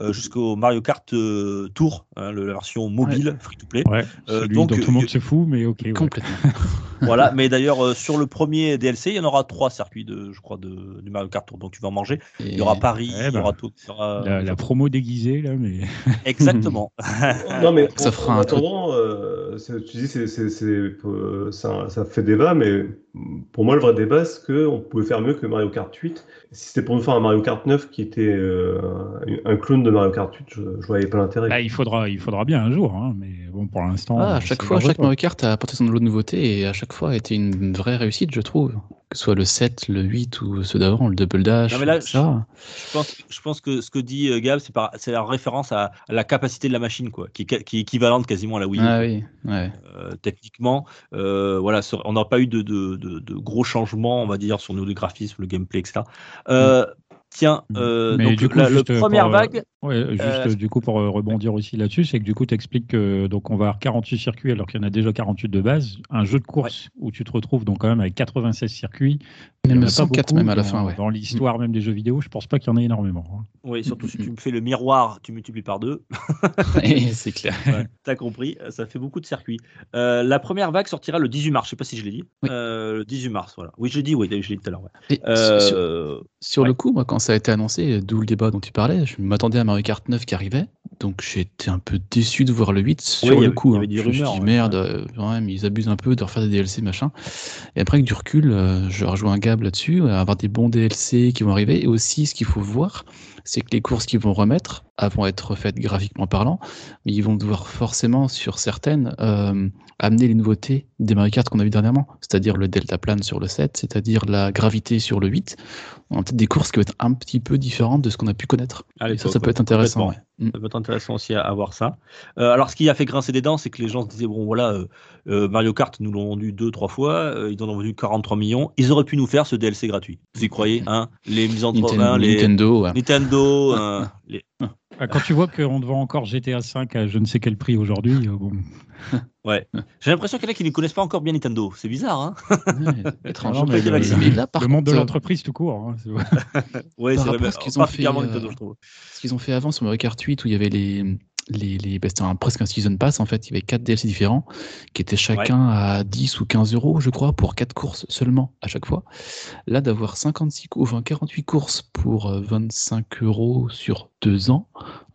euh, jusqu'au Mario Kart euh, Tour, hein, la version mobile. Ouais, Euh, celui donc, dont tout le monde se fout, mais ok. ouais. Complètement. voilà, mais d'ailleurs, euh, sur le premier DLC, il y en aura trois circuits, de, je crois, de, du Mario Kart Tour. Donc tu vas en manger. Il y aura Paris, Eh il y ben, aura tout. y aura- La, la promo déguisée, là, mais. Exactement. Non, mais Ça en- fera en un attendant, euh, tu dis c'est, c'est, c'est, euh, ça, ça fait débat, mais pour moi, le vrai débat, c'est qu'on pouvait faire mieux que Mario Kart 8. Si c'était pour nous faire un Mario Kart 9 qui était euh, un, clone de Mario Kart 8, je, je voyais pas l'intérêt. Bah, il, faudra, il faudra bien un jour, hein, mais bon, pour l'instant. Ah, à chaque fois, chaque. Mario Kart a apporté son lot de nouveautés et à chaque fois a été une vraie réussite, je trouve. Que ce soit le 7, le 8 ou ceux d'avant, le Double Dash, Non, mais là, etc. Je pense, je pense que ce que dit euh, Gab, c'est par- c'est la référence à, à la capacité de la machine, quoi, qui, est- qui est équivalente quasiment à la Wii. U. Ah oui, ouais. Euh, techniquement, euh, voilà, on n'a pas eu de, de, de- de gros changements, on va dire, sur nos graphismes, le gameplay, etc. Euh, Tiens, euh, Mm. Mais donc du coup, la, juste première pour, euh, vague, Ouais, juste Euh, du coup pour euh, rebondir aussi là-dessus, c'est que du coup tu expliques que donc on va avoir 48 circuits alors qu'il y en a déjà 48 de base, un jeu de course où tu te retrouves donc quand même avec 96 circuits. Il y en Même a pas 104 beaucoup même à la dans- fin, ouais. Dans l'histoire même des jeux vidéo, je pense pas qu'il y en ait énormément. hein. oui, surtout si Mm, tu me fais le miroir, tu multiplies par deux. C'est clair. Ouais, T'as compris, ça fait beaucoup de circuits. Euh, la première vague sortira le 18 mars, je sais pas si je l'ai dit. Oui. Euh, le 18 mars, voilà. Oui, je l'ai dit, oui, je l'ai dit tout à l'heure. Euh, sur, sur ouais. le coup, moi, quand ça a été annoncé, d'où le débat dont tu parlais, je m'attendais à Mario Kart 9 qui arrivait. Donc j'étais un peu déçu de voir le 8 sur le avait- coup. y hein. Je me suis rumeurs, dit, ouais. merde, euh, ouais, mais ils abusent un peu de refaire des DLC, machin. Et après, avec du recul, euh, je rejoins un Gab là-dessus, euh, avoir des bons DLC qui vont arriver. Et aussi, ce qu'il faut voir, c'est que les courses qu'ils vont remettre vont être refaites graphiquement parlant, mais ils vont devoir forcément, sur certaines, euh, amener les nouveautés des Mario Kart qu'on a vu dernièrement, c'est-à-dire le delta plane sur le 7, c'est-à-dire la gravité sur le 8. On a peut-être des courses qui vont être un petit peu différentes de ce qu'on a pu connaître. Allez, Et ça, ça peut être intéressant. ouais. Mm. Ça peut être intéressant aussi à, à voir ça. Euh, alors, ce qui a fait grincer des dents, c'est que les gens se disaient bon, voilà, euh, euh, Mario Kart, nous l'ont vendu deux, trois fois, euh, ils en ont vendu 43 millions. Ils auraient pu nous faire ce DLC gratuit. Vous y croyez hein? Les mises en Nintendo, hein, les Nintendo, ouais. Nintendo, les- Ah, Quand tu vois qu'on te vend encore GTA V à je ne sais quel prix aujourd'hui, bon. Ouais. J'ai l'impression qu'il y en a qui ne connaissent pas encore bien Nintendo. C'est bizarre, hein Ouais, étrange. Non, mais le- Mais là, par le monde de contre, l'entreprise tout court. hein, c'est- Ouais, Par c'est vrai. rapport à mais ce qu'ils ont fait, Nintendo, euh, je trouve. ce qu'ils ont fait avant sur Mario Kart 8 où il y avait les les, les bah, c'était un- presque un season pass en fait il y avait quatre DLC différents qui étaient chacun à 10 ou 15 euros je crois pour quatre courses seulement à chaque fois là d'avoir 56 cou- enfin 48 courses pour euh, 25 euros sur deux ans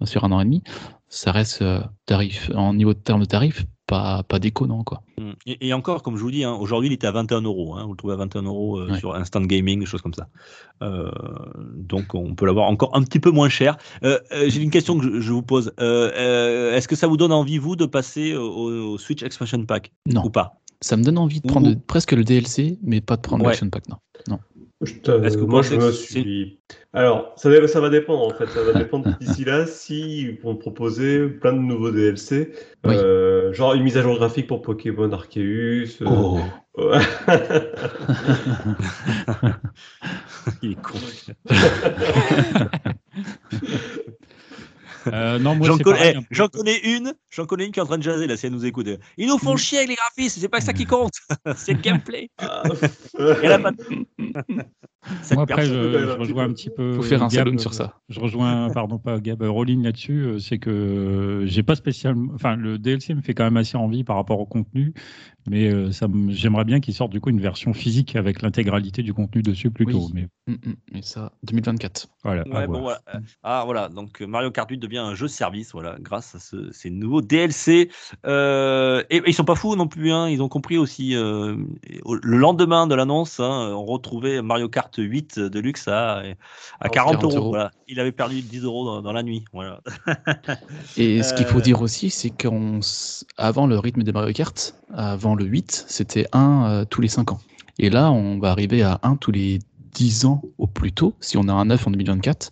euh, sur un an et demi ça reste euh, tarif en niveau de terme de tarif pas pas déconnant quoi Mm. Et, et encore, comme je vous dis, hein, aujourd'hui, il était à 21 euros. hein. Vous le trouvez à 21 euros euh, Ouais. sur Instant Gaming, des choses comme ça. Euh, donc, on peut l'avoir encore un petit peu moins cher. Euh, J'ai une question que je, je vous pose. Euh, Est-ce que ça vous donne envie, vous, de passer au, au Switch Expansion Pack non ou pas? Ça me donne envie de prendre presque le DLC mais pas de prendre Ouais. l'action pack non te- Est-ce que vous moi, pensez je me suis. Alors, ça, va dépendre en fait. Ça va dépendre d'ici là s'ils vont proposer plein de nouveaux DLC. Oui. Euh, genre une mise à jour graphique pour Pokémon Arceus. euh, oh. Il est con. Euh, non, moi, J'en connais, pareil, eh, un peu. j'en connais une, j'en connais une qui est en train de jaser là, si elle nous écoute. Ils nous font Mm. chier avec les graphismes, c'est pas ça qui compte, c'est le gameplay. Elle a pas Moi, après, je, rejoins peu. un petit peu. faut faire un Gab, salon sur ça Je rejoins, pardon, pas Gab, euh, Rolling là-dessus. euh, C'est que euh, j'ai pas spécialement. Enfin, le DLC me fait quand même assez envie par rapport au contenu, mais euh, j'aimerais bien qu'il sorte du coup une version physique avec l'intégralité du contenu dessus plutôt. Oui. Mais Mm, mm. mais ça 2024 voilà. bon, voir. voilà. Ah, voilà. Donc, euh, Mario Kart 8 devient un jeu de service, voilà, grâce à ce- ces nouveaux DLC. Euh, et, et ils sont pas fous non plus, hein. Ils ont compris aussi, euh, le lendemain de l'annonce, hein, on retrouvait Mario Kart 8 de luxe à, à 40, 40 euros. euros. Voilà. Il avait perdu 10 euros dans, dans la nuit. Voilà. Et ce qu'il faut Euh, dire aussi, c'est qu'avant le rythme des Mario Kart, avant le 8, c'était un euh, tous les 5 ans. Et là, on va arriver à un tous les 10 ans au plus tôt, si on a un 9 en 2024.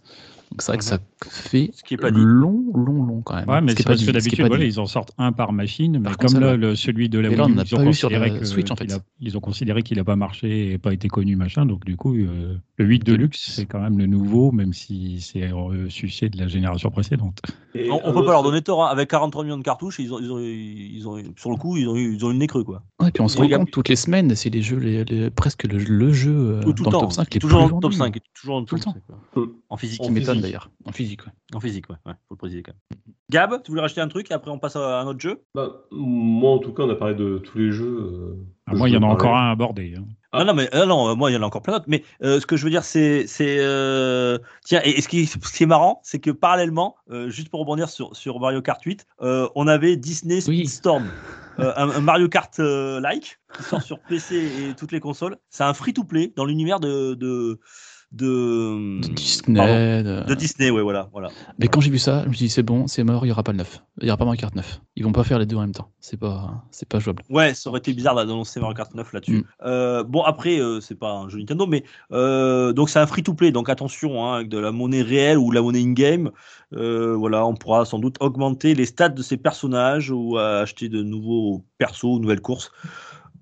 Donc c'est vrai que ça fait Ce qui est pas dit. long, long, long quand même. Ouais, mais Ce qui est c'est pas parce que qui d'habitude, voilà, ils en sortent un par machine, mais Par comme là, le, celui de la Mais Wii ils ont considéré que- Switch, en fait. qu'il a- ils ont considéré qu'il n'a pas marché et pas été connu, machin. Donc, du coup, euh, le 8 Deluxe, c'est quand même le nouveau, même si c'est ressuscité de la génération précédente. Et On, on un peut pas leur donner tort. hein. Avec 43 millions de cartouches, ils ont, ils ont, ils ont, sur le coup, ils ont eu, ils ont eu le nez creux, quoi. Ouais, puis on se rend compte toutes les semaines, c'est les jeux, les, les- presque le, le jeu euh, Tout, tout dans le top 5 les toujours plus dans le top vendus. 5. Toujours dans le Tout le top temps. 5, quoi. En physique. Qui En m'étonne physique. d'ailleurs, en physique. ouais. En physique, ouais. ouais. Faut le préciser quand même. Gab, tu voulais rajouter un truc et après on passe à un autre jeu? Bah, moi, en tout cas, on a parlé de tous les jeux. euh, Ah, moi, il y en a encore un à aborder. hein. Ah. Non, non, mais euh, non, euh, moi, il y en a encore plein d'autres. Mais euh, ce que je veux dire, c'est. c'est euh, Tiens, et, et ce, qui, ce qui est marrant, c'est que parallèlement, euh, juste pour rebondir sur, sur Mario Kart 8, euh, on avait Disney Oui. Speedstorm, euh, un, un Mario Kart-like, qui sort sur PC et toutes les consoles. C'est un free-to-play dans l'univers de. de de, De Disney. pardon, de- de Disney, ouais, voilà. voilà. Mais quand j'ai vu ça, je me suis dit c'est bon, c'est mort, il n'y aura pas le 9. Il n'y aura pas Mario Kart 9. Ils vont pas faire les deux en même temps. C'est pas, c'est pas jouable. Ouais, ça aurait été bizarre d'annoncer Mario Kart 9 là-dessus. Mm. Euh, bon, après, euh, c'est pas un jeu Nintendo, mais euh, donc c'est un free-to-play, donc attention, hein, avec de la monnaie réelle ou de la monnaie in-game. Euh, voilà, on pourra sans doute augmenter les stats de ces personnages ou acheter de nouveaux persos, nouvelles courses.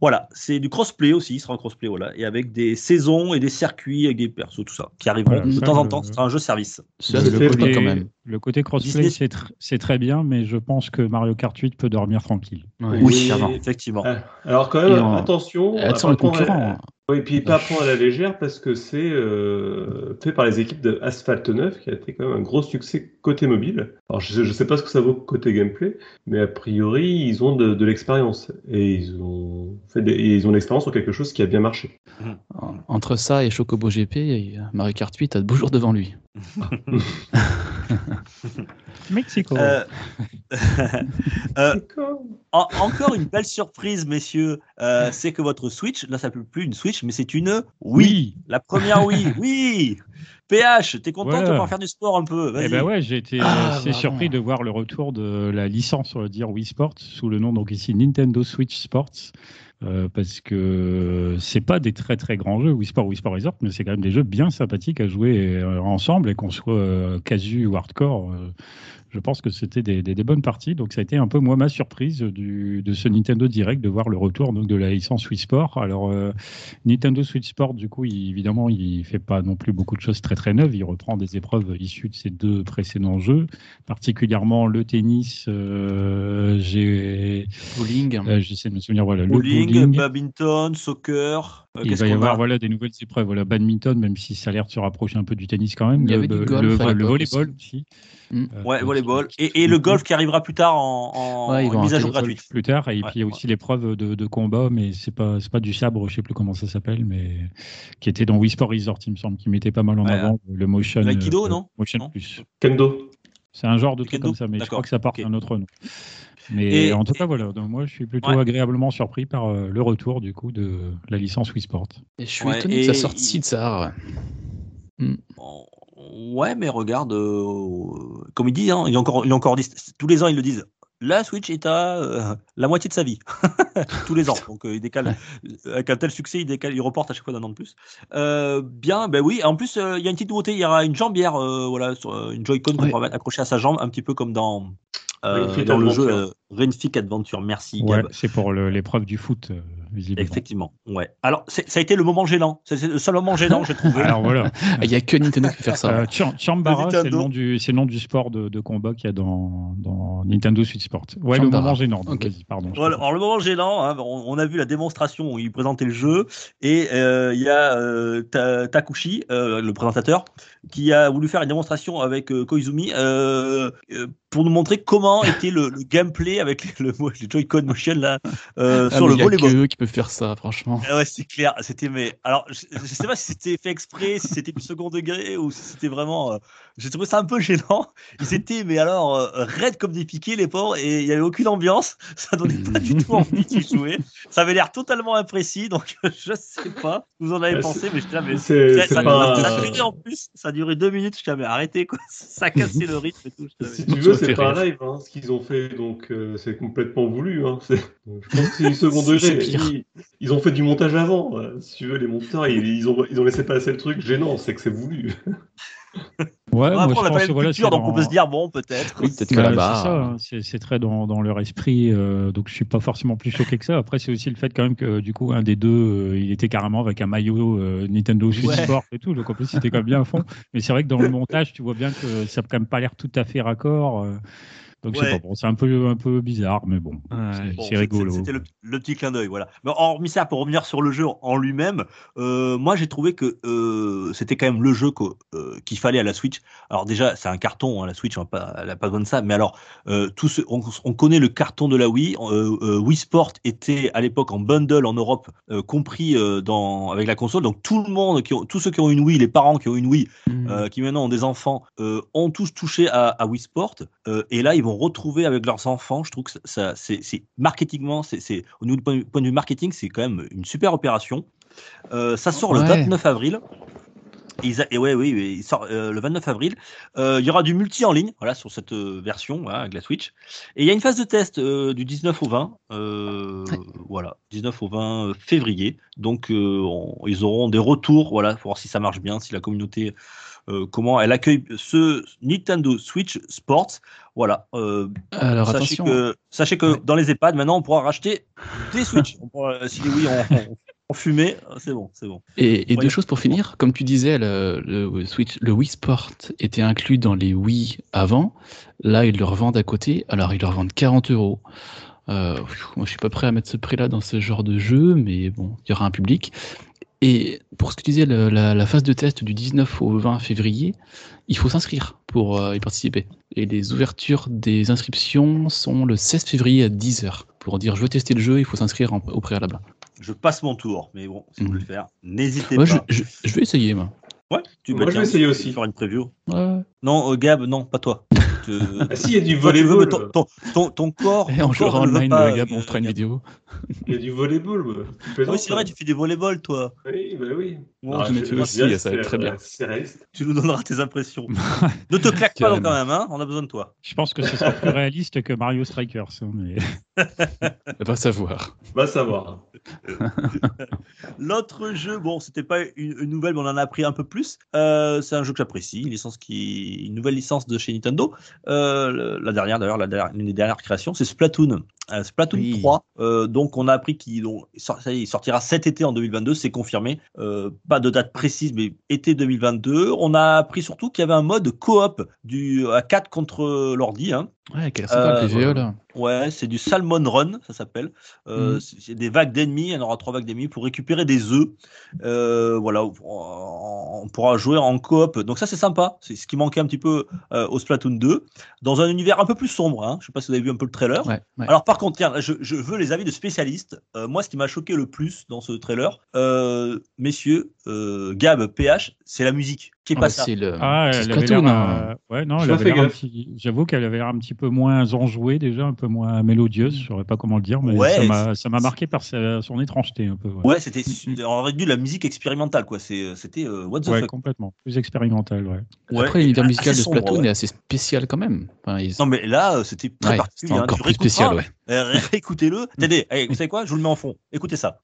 Voilà, c'est du crossplay aussi, il sera en crossplay, voilà, et avec des saisons et des circuits avec des persos, tout ça, qui arriveront Voilà, de ça, temps en temps. Ce sera un jeu service. C'est fait- cool quand même. Le côté crossplay, c'est tr- c'est très bien, mais je pense que Mario Kart 8 peut dormir tranquille. Ouais. Oui, effectivement. Ah, Alors, quand même, Et en- attention. Elles à sont pas les prendre- concurrents. hein. Oui, puis pas prendre à la légère parce que c'est euh, fait par les équipes de Asphalt 9 qui a été quand même un gros succès côté mobile. Alors je ne sais pas ce que ça vaut côté gameplay, mais a priori ils ont de, de l'expérience et ils ont fait des- et ils ont l'expérience sur quelque chose qui a bien marché. En- Entre ça et Chocobo GP, et Mario Kart 8 a de beaux jours devant lui. Mexico. Euh, euh. En- encore une belle surprise, messieurs, euh, c'est que votre Switch, là ça ne peut plus une Switch, mais c'est une Wii. La première Wii, oui PH, t'es content de pouvoir faire du sport un peu Eh ben ouais, j'ai été Ah, assez surpris de voir le retour de la licence, on va dire, Wii Sports, sous le nom donc ici Nintendo Switch Sports. Euh, parce que c'est pas des très très grands jeux, Wii Sport, Wii Sport Resort, mais c'est quand même des jeux bien sympathiques à jouer euh, ensemble et qu'on soit euh, casu ou hardcore. Je pense que c'était des, des- des bonnes parties. Donc ça a été un peu moi ma surprise du, de ce Nintendo Direct de voir le retour donc, de la licence Wii Sport. Alors euh, Nintendo Switch Sport, du coup, il- évidemment, il fait pas non plus beaucoup de choses très très neuves. Il reprend des épreuves issues de ces deux précédents jeux, particulièrement le tennis. euh, j'ai, Bowling. euh, j'essaie de me souvenir, voilà, bowling, le bowling. badminton, soccer. Euh, Il va y avoir a voilà des nouvelles épreuves, voilà badminton, même si ça a l'air de se rapprocher un peu du tennis quand même. Il y le, avait du golf le- le volleyball aussi. Mm. Euh, Ouais, volleyball. Et, et le golf qui arrivera plus tard en, Ouais, mise à jour gratuite. plus tard. Et Ouais, puis il y a ouais. aussi l'épreuve de, de combat, mais c'est pas c'est pas du sabre, je sais plus comment ça s'appelle, mais qui était dans Wii Sport Resort, il me semble, qui mettait pas mal en Ouais, avant le motion. L'aïkido, euh, non? Motion Non? plus. Kendo. C'est un genre de truc comme ça, mais je crois que ça porte ok. un autre nom. Mais Et- en tout cas, voilà. Donc moi, je suis plutôt Ouais. agréablement surpris par euh, le retour du coup de la licence Wii Sport. Et je suis Ouais, étonné et que ça sorte il- si tard. Oh, Ouais, mais regarde, euh, comme il dit, hein, il, a encore, il a encore dit, tous les ans ils le disent. La Switch est à euh, la moitié de sa vie, tous les ans. Donc euh, il décale, avec un tel succès, il décale, il reporte à chaque fois d'un an de plus. Euh, bien, ben oui. En plus, euh, il y a une petite nouveauté. Il y aura une jambière, euh, voilà, sur, euh, une Joy-Con qu'on Ouais. pourra mettre accrochée à sa jambe, un petit peu comme dans euh, dans le jeu euh, Fit Adventure. Merci, Ouais, c'est pour l'épreuve du foot, euh, visiblement. Effectivement, ouais. Alors, ça a été le moment gênant. C'est le seul moment gênant, j'ai trouvé. Alors voilà. Ah, Il n'y a que Nintendo qui peut faire ça. Euh, Cham- Chambara, c'est le nom du, c'est le nom du sport de, de combat qu'il y a dans, dans Nintendo Switch Sport. Ouais, Chambara. le moment gênant. donc Ok. vas-y, pardon. Voilà, alors le moment gênant, hein, on, on a vu la démonstration où il présentait le jeu et euh, il y a euh, Ta- Takushi, euh, le présentateur, qui a voulu faire une démonstration avec euh, Koizumi euh, euh, pour nous montrer comment était le, le gameplay avec le, le Joy-Con Motion là euh, Ah, sur le il y a volleyball. que eux qui peuvent faire ça, franchement. Ah ouais, c'est clair. C'était mais alors je, je sais pas si c'était fait exprès, si c'était du second degré ou si c'était vraiment. euh, J'ai trouvé ça un peu gênant. Ils étaient mais alors euh, raides comme des piquets les pauvres et il y avait aucune ambiance. Ça donnait pas du tout envie d'y jouer. Ça avait l'air totalement imprécis donc je sais pas. Vous en avez Ouais, pensé mais je C'est ça, ça- pas. ça a duré en plus. Ça a duré deux minutes. Je mais arrêtez quoi. Ça a cassé le rythme et tout. je Si t'avais- tu veux, Ça c'est pas rire. live hein, ce qu'ils ont fait, donc euh, c'est complètement voulu. Hein. Je pense que c'est du second C'est degré. Ils, ils ont fait du montage avant. euh, Si tu veux, les monteurs, ils, ils ont, ils ont laissé passer le truc gênant, c'est que c'est voulu. Ouais, moi, je on a pas pense voilà, culture donc on peut se dire bon peut-être. Oui, peut-être que Ouais, là-bas. c'est ça, hein, c'est c'est très dans, dans leur esprit, euh, donc je suis pas forcément plus choqué que ça. Après, c'est aussi le fait quand même que du coup, un des deux, euh, il était carrément avec un maillot euh, Nintendo Switch Ouais. Sport et tout, donc en plus, il était quand même bien à fond. Mais c'est vrai que dans le montage, tu vois bien que ça n'a quand même pas l'air tout à fait raccord. Donc Ouais. bon, c'est un peu, un peu bizarre, mais bon, c'est Bon, rigolo. C'était le, le petit clin d'œil, voilà. Mais hormis ça, pour revenir sur le jeu en lui-même, euh, moi j'ai trouvé que euh, c'était quand même le jeu euh, qu'il fallait à la Switch. Alors déjà, c'est un carton, hein, la Switch, on n'a pas, elle n'a pas besoin de ça. Mais alors, euh, tout ce, on, on connaît le carton de la Wii. Euh, euh, Wii Sport était à l'époque en bundle en Europe, euh, compris euh, dans avec la console. Donc tout le monde, qui ont, tous ceux qui ont une Wii, les parents qui ont une Wii, euh, qui maintenant ont des enfants, euh, ont tous touché à, à Wii Sport. euh, et là, ils vont retrouver avec leurs enfants. Je trouve que ça, c'est, marketingement, c'est, au niveau du point, de vue marketing, c'est quand même une super opération. Euh, ça sort le Ouais. 29 avril. Et, ils a- et ouais, oui, oui, il sort euh, le 29 avril. Euh, il y aura du multi en ligne, voilà, sur cette euh, version, voilà, avec la Switch. Et il y a une phase de test du 19 au 20, euh, Ouais. voilà, 19 au 20 février. Donc, on- ils auront des retours, voilà, pour voir si ça marche bien, si la communauté, euh, comment elle accueille ce Nintendo Switch Sports. Voilà. euh, Alors sachez attention. que, sachez que Ouais. dans les EHPAD, maintenant, on pourra racheter des Switch. On pourra- si les oui, on, on, on fumait, c'est bon, c'est bon. Et, et Ouais. deux choses pour finir. Comme tu disais, le, le Switch, le Wii Sport était inclus dans les Wii avant. Là, ils le revendent à côté. Alors, ils le revendent 40 euros. Euh, moi, je suis pas prêt à mettre ce prix-là dans ce genre de jeu, mais bon, il y aura un public. Et pour ce que tu disais, le- la, la phase de test du 19 au 20 février, il faut s'inscrire pour euh, y participer. Et les ouvertures des inscriptions sont le 16 février à 10h. Pour dire je veux tester le jeu, il faut s'inscrire au préalable. Je passe mon tour, mais bon, si vous voulez le faire, n'hésitez pas. je- je vais essayer, moi. Ouais, tu Moi, bah, je vais essayer aussi. Faire une preview. Ouais. Non, euh, Gab, non, pas toi. Te- Ah si, il y a du volleyball. ton, ton, ton, ton corps. Et on jouera online, pas, les gars, on fera une vidéo. Il y a du volleyball. moi. Ah oui, c'est vrai, tu fais des volleyball, toi. Oui, bah oui. Bon, Ah, je- aussi, ça va être très bien. Réaliste. Tu nous donneras tes impressions. ne te claque pas quand même, hein. On a besoin de toi. Je pense que ce sera plus réaliste que Mario Strikers. hein, mais... Va savoir. Va savoir. L'autre jeu, bon, c'était pas une, nouvelle, mais on en a appris un peu plus. Euh, c'est un jeu que j'apprécie, une licence qui, une nouvelle licence de chez Nintendo. Euh, la dernière, d'ailleurs, la dernière, une des dernières créations, c'est Splatoon. Euh, Splatoon Oui. 3. Euh, donc, on a appris qu'il sort- sortira cet été en 2022, c'est confirmé. Euh, pas de date précise, mais été 2022. On a appris surtout qu'il y avait un mode coop du à 4 contre l'ordi. Hein. Ouais, quelle sympa, Euh, les. Ouais, c'est du Salmon Run, ça s'appelle. Euh, Mhm. c'est des vagues d'ennemis, il y en aura trois vagues d'ennemis pour récupérer des œufs. Euh, voilà, on on pourra jouer en coop. Donc ça, c'est sympa. C'est ce qui manquait un petit peu euh, au Splatoon 2, dans un univers un peu plus sombre. Hein. Je sais pas si vous avez vu un peu le trailer. Ouais, ouais. Alors par contre, tiens, je, je veux les avis de spécialistes. Euh, moi, ce qui m'a choqué le plus dans ce trailer, euh, messieurs, euh, Gab, PH, c'est la musique. Qui est Ah pas bah, ça. c'est le Ah, c'est elle avait Splatoon, l'air, hein. euh, ouais, non, petit- J'avoue qu'elle avait l'air un petit peu moins enjouée déjà, un peu moins mélodieuse. Je saurais pas comment le dire, mais Ouais, ça m'a- ça m'a marqué par sa- son étrangeté un peu. Ouais, Ouais, c'était on aurait dû la musique expérimentale, quoi. C'est- C'était euh, what the Ouais, fuck. complètement. Plus expérimental, ouais. Ouais, Après, l'univers musical de sombre, Splatoon ouais. est assez spécial quand même. Enfin, ils- Non, mais là, euh, c'était très Ouais, particulier. hein. encore plus spécial, ouais. euh, réécoutez-le. Attendez, allez, vous savez quoi Je vous le mets en fond. Écoutez ça.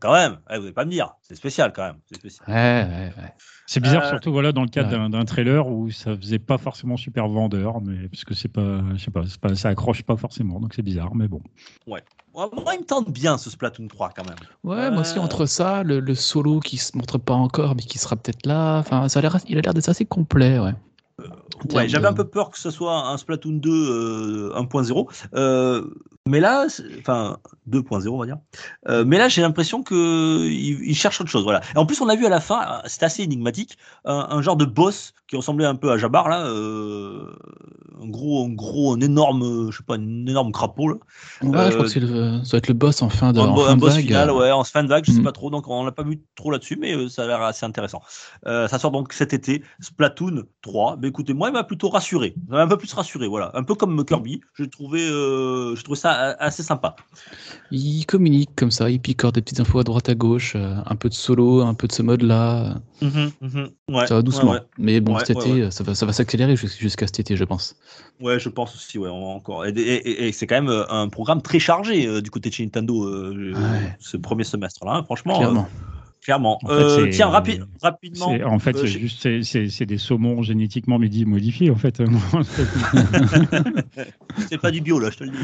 Quand même, eh, vous n'allez pas me dire. C'est spécial quand même. C'est spécial. Ouais, ouais, ouais. C'est bizarre, Euh, surtout voilà, dans le cadre ouais. d'un- trailer où ça faisait pas forcément super vendeur, mais parce que c'est pas, je sais pas, c'est pas, ça accroche pas forcément, donc c'est bizarre, mais bon. Ouais, Moi, il me tente bien ce Splatoon 3 quand même. Ouais, moi aussi, Euh, entre ça, le, le solo qui se montre pas encore, mais qui sera peut-être là, enfin, ça a l'air, il a l'air d'être assez complet, ouais. En Ouais, j'avais de- un peu peur que ce soit un Splatoon 2 euh, 1.0. Euh, mais là, c'est- enfin 2.0 on va dire. Euh, mais là, j'ai l'impression que il, il cherche autre chose. Voilà. Et en plus, on a vu à la fin, euh, c'était assez énigmatique, un, un genre de boss qui ressemblait un peu à Jabbar là, euh, un gros, un gros, un énorme, je sais pas, un énorme crapaud là. Ouais, je crois que c'est le, ça va être le boss en fin de, un, en fin un de boss vague. final, ouais, en fin de vague, je sais Mhm. pas trop, donc on l'a pas vu trop là-dessus, mais ça a l'air assez intéressant. Ça sort donc cet été, Splatoon 3. Mais écoutez, moi, il m'a plutôt rassuré, Il m'a un peu plus rassuré, voilà, un peu comme Kirby. J'ai trouvé, j'ai trouvé ça assez sympa. Il communique comme ça, il picore des petites infos à droite à gauche, euh, un peu de solo, un peu de ce mode-là. Ouais, ça va doucement. Ouais, ouais. Mais bon, cet été, ça va, ça va s'accélérer jus- jusqu'à cet été, je pense. Ouais, je pense aussi, ouais, on- encore. Et, et- et- et c'est quand même euh, un programme très chargé euh, du côté de chez Nintendo euh, ce premier semestre-là, hein, franchement. Clairement. euh, clairement. En fait, Euh, c'est- tiens, rapi- rapidement. En fait, euh, c'est j'ai- juste, c'est- des saumons génétiquement modi- modifiés, en fait. C'est pas du bio là, je te le dis.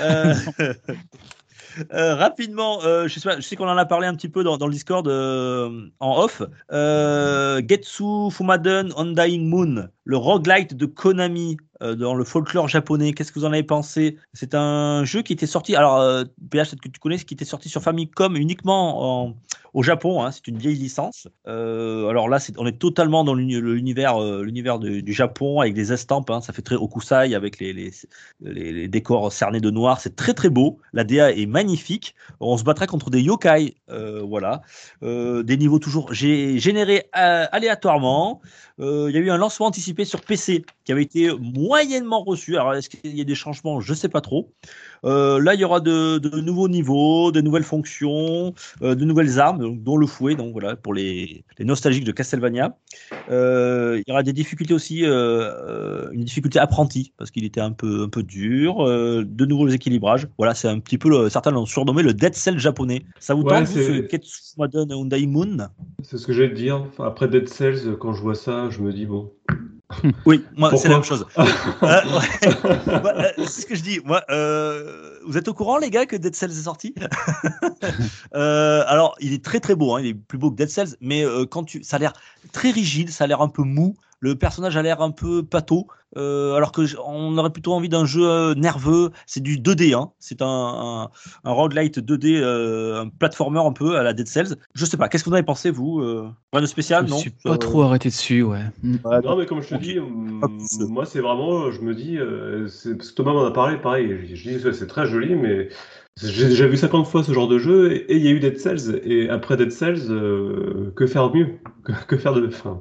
Euh, euh, rapidement, euh, je sais, qu'on en a parlé un petit peu dans, dans le Discord euh, en off. Euh, Getsu Fumaden Undying Moon, le roguelite de Konami euh, dans le folklore japonais. Qu'est-ce que vous en avez pensé? C'est un jeu qui était sorti. Alors, euh, PH, que tu connais, qui était sorti sur Famicom uniquement en- au Japon. hein, c'est une vieille licence. Euh, alors là, on est totalement dans euh, l'univers du, Japon avec des estampes. hein, ça fait très Okusai avec les, décors cernés de noir. C'est très très beau. La DA est magnifique. On se battra contre des yokai. euh, voilà. Euh, des niveaux toujours gé- générés euh, aléatoirement. Euh, Il y a eu un lancement anticipé sur PC qui avait été moyennement reçu. Alors, est-ce qu'il y a des changements? Je ne sais pas trop. Euh, là, il y aura de, de nouveaux niveaux, de nouvelles fonctions, euh, de nouvelles armes, dont le fouet, donc voilà, pour les, les nostalgiques de Castlevania. Euh, il y aura des difficultés aussi, une difficulté apprentie, parce qu'il était un peu, un peu dur, de nouveaux équilibrages. Voilà, c'est un petit peu, le, certains l'ont surnommé le Dead Cell japonais. Ça vous Ouais, tente, vous, ce Ketsumaden Moon? C'est ce que j'allais te dire. Après Dead Cells, quand je vois ça, je me dis bon. Oui, moi, c'est la même chose. Euh, ouais. Euh, c'est ce que je dis. Moi, euh, vous êtes au courant, les gars, que Dead Cells est sorti? Euh, Alors, il est très très beau. hein, il est plus beau que Dead Cells, mais quand tu, ça a l'air très rigide, ça a l'air un peu mou. Le personnage a l'air un peu pâteau, euh, alors que j- on aurait plutôt envie d'un jeu euh, nerveux. C'est du 2D, hein. c'est un, un, un roguelite 2D, euh, un platformer un peu à la Dead Cells. Je sais pas, qu'est-ce que vous en avez pensé, vous euh, Rien de spécial, Je non me suis pas Euh, trop arrêté dessus, ouais. Mm. ouais, Non, mais comme je te dis, hum, moi, c'est vraiment, je me dis, euh, c'est- parce que Thomas m'en a parlé, pareil, je, je dis, c'est très joli, mais j'ai déjà vu 50 fois ce genre de jeu, et et il y a eu Dead Cells, et après Dead Cells, euh, que faire mieux? Que, que faire de. Enfin,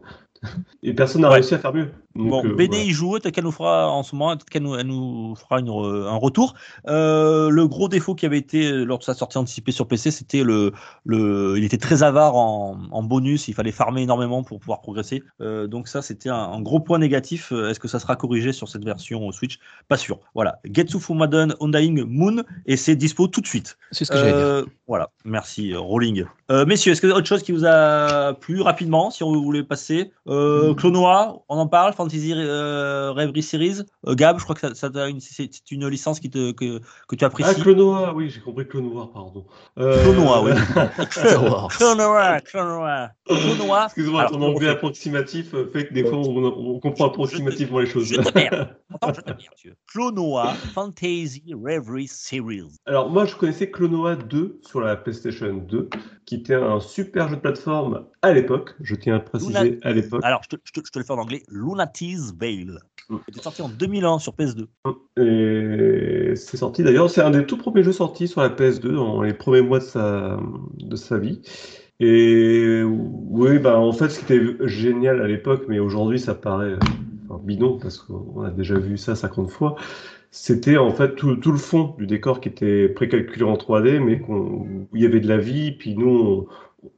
et personne n'a Ouais. réussi à faire mieux. Donc, Bon, euh, BD voilà. y joue, peut-être qu'elle nous fera en ce moment, peut-être qu'elle nous, elle nous fera une un retour. Euh, le gros défaut qui avait été euh, lors de sa sortie anticipée sur PC, c'était le, le, il était très avare en, en bonus, il fallait farmer énormément pour pouvoir progresser. Euh, donc ça, c'était un, un gros point négatif. Est-ce que ça sera corrigé sur cette version Switch? Pas sûr. Voilà, Getsu Fumaden Undying Moon, et c'est dispo tout de suite. C'est ce que j'allais dire. Voilà, merci Rolling. Euh, messieurs, est-ce que autre chose qui vous a plu rapidement, si on voulait passer? Euh, Clonoa, on en parle, Fantasy euh, Reverie Series. Euh, Gab, je crois que ça, ça t'a une- c'est une licence qui te, que, que tu Ah, apprécies. Clonoa, oui, j'ai compris Clonoa, pardon. Euh, Clonoa, oui. Clonoa. Clonoa, Clonoa, Clonoa. Excuse-moi, ton anglais approximatif fait que des fois on, on comprend approximativement les choses. Je te je. Clonoa Fantasy Reverie Series. Alors moi je connaissais Clonoa 2 sur la PlayStation 2, qui était un super jeu de plateforme à l'époque, je tiens à préciser à l'époque. Alors, je te, je te- je te le fais en anglais. Lunatis Veil. Mm. Il était sorti en 2001 sur PS2. Et c'est sorti d'ailleurs, c'est un des tout premiers jeux sortis sur la PS2 dans les premiers mois de sa, de sa vie. Et oui, bah en fait ce qui était génial à l'époque, mais aujourd'hui ça paraît euh, enfin, bidon parce qu'on a déjà vu ça 50 fois, c'était en fait tout, tout le fond du décor qui était précalculé en 3D, mais qu'on, où il y avait de la vie, puis nous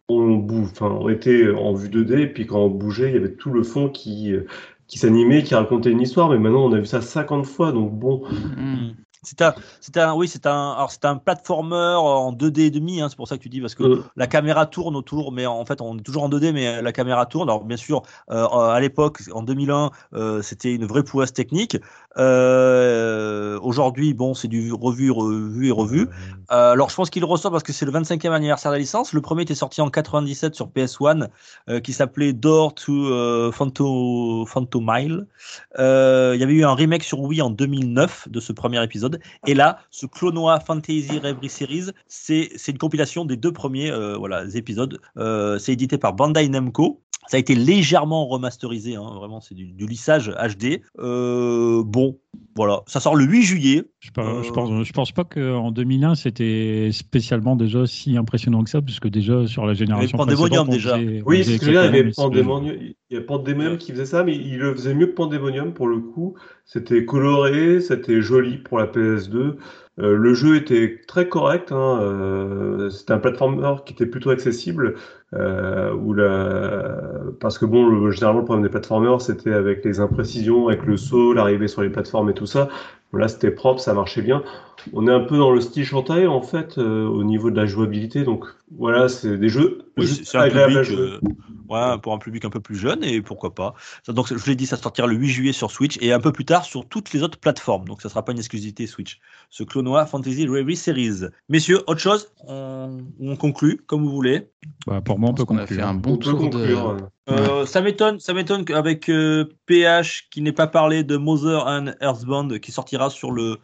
on, on, bou- enfin, on était en vue 2D, puis quand on bougeait, il y avait tout le fond qui, euh, qui s'animait, qui racontait une histoire, mais maintenant on a vu ça 50 fois, donc bon, Mm. C'est un, c'est un, oui, c'est un, alors c'est un platformer en 2D et demi, hein, c'est pour ça que tu dis parce que euh, la caméra tourne autour, mais en fait on est toujours en 2D, mais la caméra tourne. Alors bien sûr, euh, à l'époque, en 2001, euh, c'était une vraie prouesse technique. Euh, Aujourd'hui, bon, c'est du revu, revu et revu. Euh, alors je pense qu'il ressort parce que c'est le 25e anniversaire de la licence. Le premier était sorti en 97 sur PS1, euh, qui s'appelait Door to euh, Phanto, Phantomile. Euh, Il y avait eu un remake sur Wii en 2009 de ce premier épisode. Et là, ce Clonoa Fantasy Reverie Series, c'est une compilation des deux premiers euh, voilà, épisodes. Euh, c'est édité par Bandai Namco. Ça a été légèrement remasterisé, hein, vraiment, c'est du, du lissage HD. Euh, bon, voilà, ça sort le 8 juillet. Je, par- Euh, je pense, je pense pas qu'en 2001 c'était spécialement déjà si impressionnant que ça, puisque déjà sur la génération Pandemonium, précédente, on déjà. faisait- on Oui, faisait c'est ce que je veux dire, il y avait Pandemonium, il y a Pandemonium qui faisait ça, mais il le faisait mieux que Pandemonium pour le coup. C'était coloré, c'était joli pour la PS2. Euh, le jeu était très correct, hein, euh, c'était un platformer qui était plutôt accessible, euh, où la... parce que bon, le- généralement le problème des platformers c'était avec les imprécisions, avec le saut, l'arrivée sur les plateformes et tout ça. Là, c'était propre, ça marchait bien. On est un peu dans le style Shantae en fait, euh, au niveau de la jouabilité. Donc voilà, c'est des jeux Oui, juste agréables à public, jouer. euh, ouais, pour un public un peu plus jeune et pourquoi pas. Ça, donc je l'ai dit, ça sortira le 8 juillet sur Switch et un peu plus tard sur toutes les autres plateformes. Donc ça sera pas une exclusivité Switch. Ce Clonoa Fantasy Reverie Series. Messieurs, autre chose? On, on conclut comme vous voulez. Bah, pour moi, on peut qu'on a conclure. fait un On bon tour conclure. de. Euh, Ça m'étonne, ça m'étonne qu'avec euh, PH qui n'ait pas parlé de Mother and Earthbound qui sortira sur le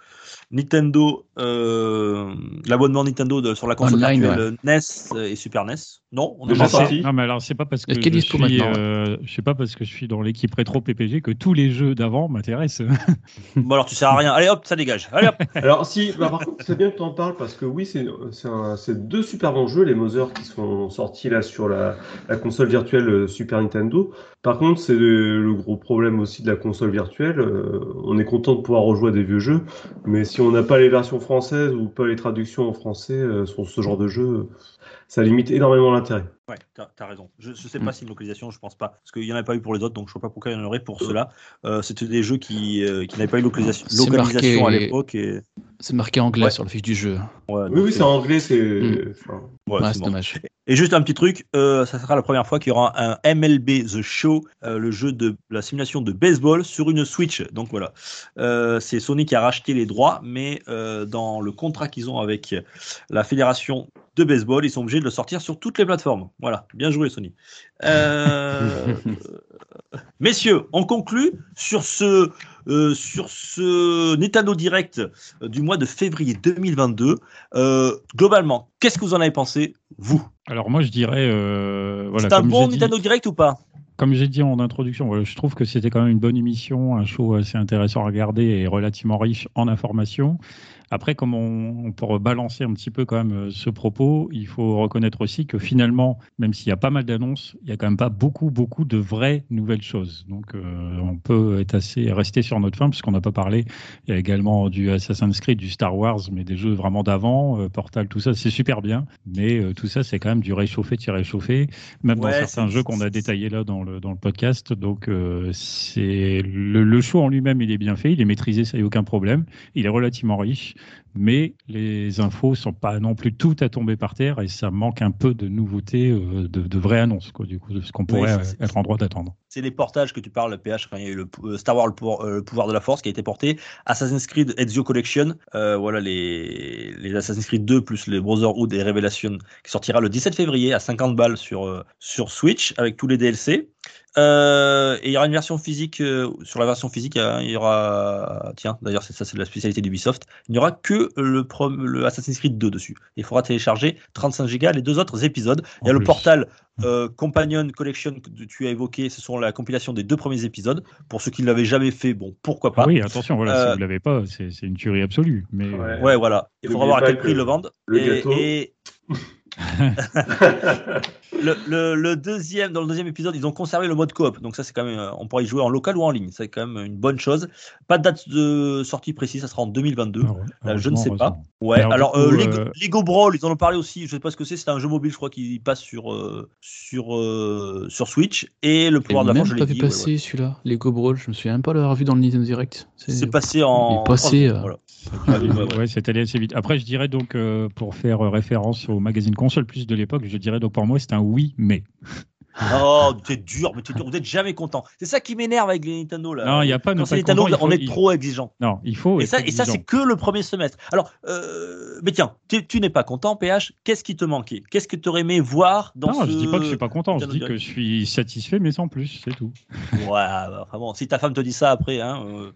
Nintendo, euh, l'abonnement Nintendo de- sur la console Online, virtuelle NES et Super NES. Non, on Déjà pas sorti. Non, mais alors c'est pas parce que je suis, euh, je sais pas parce que je suis dans l'équipe rétro PPG que tous les jeux d'avant m'intéressent. Bon alors tu sers à rien. Allez hop, ça dégage. Allez hop. Alors si, bah, par contre, c'est bien que tu en parles parce que oui, c'est deux super bons jeux, les Mother qui sont sortis là sur la, la console virtuelle euh, Super Nintendo. Par contre, c'est le, le gros problème aussi de la console virtuelle. euh, on est content de pouvoir rejouer à des vieux jeux, mais si on n'a pas les versions françaises ou pas les traductions en français euh, sur ce genre de jeu, ça limite énormément l'intérêt. Ouais, t'as as raison. Je, je sais Mm. pas si une localisation, je pense pas, parce qu'il y en a pas eu pour les autres, donc je vois pas pourquoi il y en aurait pour ceux-là. Euh, C'était des jeux qui, euh, qui n'avaient pas eu localisation, localisation marqué- à l'époque et C'est marqué anglais Ouais. sur le fiche du jeu. ouais, Oui, oui, c'est en anglais, c'est. Mm. enfin, ouais, Ouais, c'est bon. dommage. Et juste un petit truc, euh, ça sera la première fois qu'il y aura un MLB The Show, euh, le jeu de la simulation de baseball sur une Switch. Donc voilà, Euh, c'est Sony qui a racheté les droits, mais euh, dans le contrat qu'ils ont avec la fédération de baseball. Ils sont obligés de le sortir sur toutes les plateformes. Voilà, bien joué Sony. Euh, Messieurs, on conclut sur ce, euh, sur ce Nintendo Direct euh, du mois de février 2022. Euh, globalement, qu'est-ce que vous en avez pensé, vous? Alors moi, je dirais, euh, voilà, C'est un bon dit- Nintendo Direct ou pas? Comme j'ai dit en introduction, voilà, je trouve que c'était quand même une bonne émission, un show assez intéressant à regarder et relativement riche en informations. Après, comme on, on peut balancer un petit peu quand même euh, ce propos, il faut reconnaître aussi que finalement, même s'il y a pas mal d'annonces, il y a quand même pas beaucoup, beaucoup de vraies nouvelles choses. Donc, euh, on peut être assez resté sur notre fin puisqu'on n'a pas parlé. Il y a également du Assassin's Creed, du Star Wars, mais des jeux vraiment d'avant, euh, Portal, tout ça, c'est super bien. Mais euh, tout ça, c'est quand même du réchauffé, tiré réchauffé, même Ouais, dans certains jeux qu'on a détaillés là dans le, dans le podcast. Donc, c'est le, le show en lui-même, il est bien fait, il est maîtrisé, ça y a aucun problème. Il est relativement riche, mais les infos sont pas non plus toutes à tomber par terre et ça manque un peu de nouveautés, euh, de, de vraies annonces, quoi, du coup, de ce qu'on pourrait euh, être en droit d'attendre. C'est les portages que tu parles, le PH, quand il y a eu le euh, Star Wars, le pouvoir, euh, le pouvoir de la Force qui a été porté, Assassin's Creed Ezio Collection, voilà les, les Assassin's Creed 2 plus les Brotherhood et Revelation qui sortira le 17 février à 50 balles sur, sur Switch avec tous les DLC. Euh, et il y aura une version physique, euh, sur la version physique, hein, il y aura, tiens, d'ailleurs, c'est ça, c'est la spécialité d'Ubisoft, il n'y aura que le, prom- le Assassin's Creed 2 dessus. Il faudra télécharger 35 Go les deux autres épisodes. Il y a le portal euh, Companion Collection que tu as évoqué, ce sont la compilation des deux premiers épisodes. Pour ceux qui ne l'avaient jamais fait, bon, pourquoi pas. Ah oui, attention, voilà, Euh, si vous l'avez pas, c'est une tuerie absolue. Mais Ouais. Ouais, voilà. Il faudra voir à quel prix que ils le vendent. le et, gâteau- et le, le- le deuxième, dans le deuxième épisode, ils ont conservé le mode coop. Donc ça, c'est quand même, euh, on pourra y jouer en local ou en ligne. C'est quand même une bonne chose. Pas de date de sortie précise, ça sera en 2022. heure- Là, je ne sais pas. Ouais. Alors, Alors, du coup, euh, Lego, euh, Lego Brawl, ils en ont parlé aussi. Je sais pas ce que c'est. C'est un jeu mobile, je crois, qui passe sur euh, sur euh, sur Switch et le pouvoir de la force. Je pas l'ai vu dit. ouais, passer celui-là, Lego Brawl. Je me souviens même pas l'avoir vu dans le Nintendo Direct. ouais. C'est passé en. Il est passé, euh, Voilà. Ah, Ouais, ouais, ouais. ouais, c'est allé assez vite. Après, je dirais donc, euh, pour faire référence au magazine Console Plus de l'époque, je dirais donc pour moi, c'est un oui, mais. Oh, t'es dur, mais t'es dur. Vous n'êtes jamais content. C'est ça qui m'énerve avec les Nintendo là. Non, il n'y a pas de Quand c'est Nintendo, on est trop exigeant. Non, il faut. Et ça, et ça c'est que le premier semestre. Alors, euh, mais tiens, tu, n'es pas content, PH. Qu'est-ce qui te manquait? Qu'est-ce que tu aurais aimé voir dans Non, ce. je dis pas que je suis pas content, je dis que je suis satisfait, mais sans plus, c'est tout. Ouais, bah, vraiment. Si ta femme te dit ça après, hein, euh,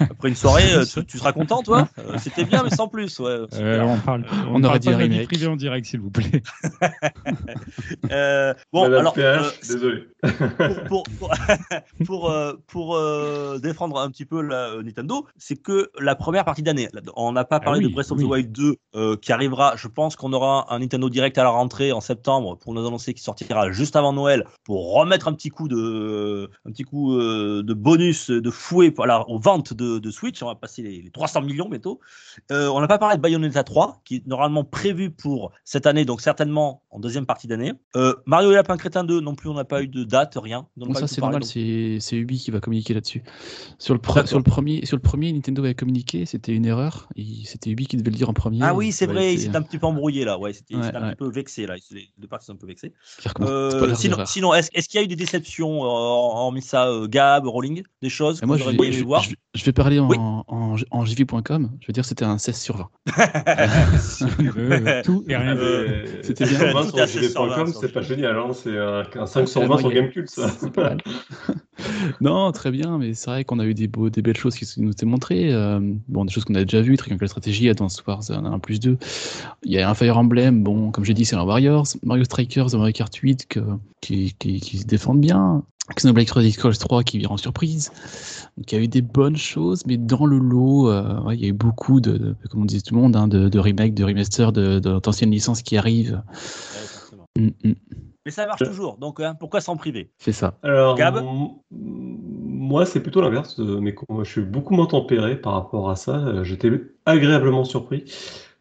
après une soirée, euh, tu, tu seras content, toi? Euh, C'était bien, mais sans plus. Ouais, Euh, on parle, on, On aurait dit privée en direct, s'il vous plaît. Euh, bon, Madame alors. Euh, désolé. pour, pour, pour, pour, euh, euh, défendre un petit peu la euh, Nintendo, c'est que la première partie d'année, on n'a pas parlé oui, de Breath of oui. the Wild 2 euh, qui arrivera, je pense qu'on aura un Nintendo Direct à la rentrée en septembre pour nous annoncer qu'il sortira juste avant Noël pour remettre un petit coup de, un petit coup, de bonus, de fouet pour la, aux ventes de, de Switch, on va passer les, les 300 millions bientôt. On n'a pas parlé de Bayonetta 3 qui est normalement prévu pour cette année, donc certainement en deuxième partie d'année. Mario et Lapin Crétin 2 non plus, on n'a pas eu de date, rien. Bon, ça c'est normal, c'est c'est Ubi qui va communiquer là-dessus. Sur le, sur, le premier, sur le premier, Nintendo avait communiqué, c'était une erreur. C'était Ubi qui devait le dire en premier. Ah oui, c'est Ouais, vrai, il s'est un petit peu embrouillé là. Ouais, c'était Ouais, un petit peu vexé là. Les deux parties sont un peu vexées. Euh, sinon, sinon est-ce est-ce qu'il y a eu des déceptions, euh, hormis ça, euh, Gab, Rolling, des choses que moi, je vais, je, voir je- je vais parler en, Oui. en, en jv.com. Je veux dire, c'était un 16 sur 20. Euh, tout et rien. Euh, C'était bien. 20 Tout sur à fait sur 20, JV.com, c'est pas génial, hein, c'est un, un 5 sur c'est 20 sur. Gamecube, ça. C'est pas mal. non, très bien, mais c'est vrai qu'on a eu des, beaux, des belles choses qui nous étaient montrées. euh, bon, des choses qu'on a déjà vues, Triangle Strategy, Advance Wars 1, 1 plus 2. Il y a un Fire Emblem, bon, comme j'ai dit, c'est un Warriors. Mario Strikers, Mario Kart 8, que- qui, qui, qui se défendent bien. Xenoblade Chronicles 3 qui vient en surprise. Donc il y a eu des bonnes choses, mais dans le lot, euh, ouais, il y a eu beaucoup de, de- comme on disait tout le monde, hein, de, de remakes, de remasters, de- de- d'anciennes licences qui arrivent. Ouais. Mm, mm, Mais ça marche toujours, donc hein, pourquoi s'en priver? C'est ça. Alors, Gab? moi, c'est plutôt l'inverse, euh, mais moi, je suis beaucoup moins tempéré par rapport à ça. Euh, J'étais agréablement surpris.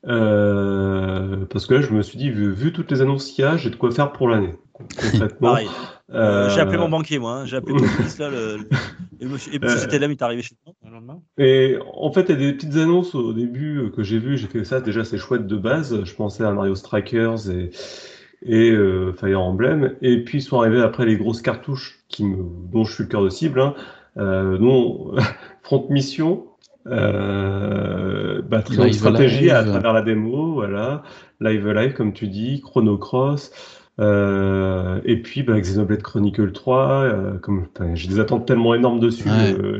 Euh, parce que là, je me suis dit, vu, vu toutes les annonces qu'il y a, j'ai de quoi faire pour l'année. Concrètement. Pareil. Euh, J'ai appelé mon banquier, moi. hein. J'ai appelé mon fils, là. Le, le- et monsieur, et monsieur Euh. Stellam est arrivé chez moi le lendemain? Et en fait, il y a des petites annonces au début que j'ai vues, j'ai fait ça, déjà c'est chouette de base, je pensais à Mario Strikers et, et euh, Fire Emblem, et puis sont arrivées après les grosses cartouches qui me, dont je suis le cœur de cible, hein, euh, dont Front Mission Euh, Triangle Live Stratégie à travers la démo, voilà. Live Live, comme tu dis, Chrono Cross. Euh, et puis bah, Xenoblade Chronicle 3, euh, comme j'ai des attentes tellement énormes dessus. Ouais. euh,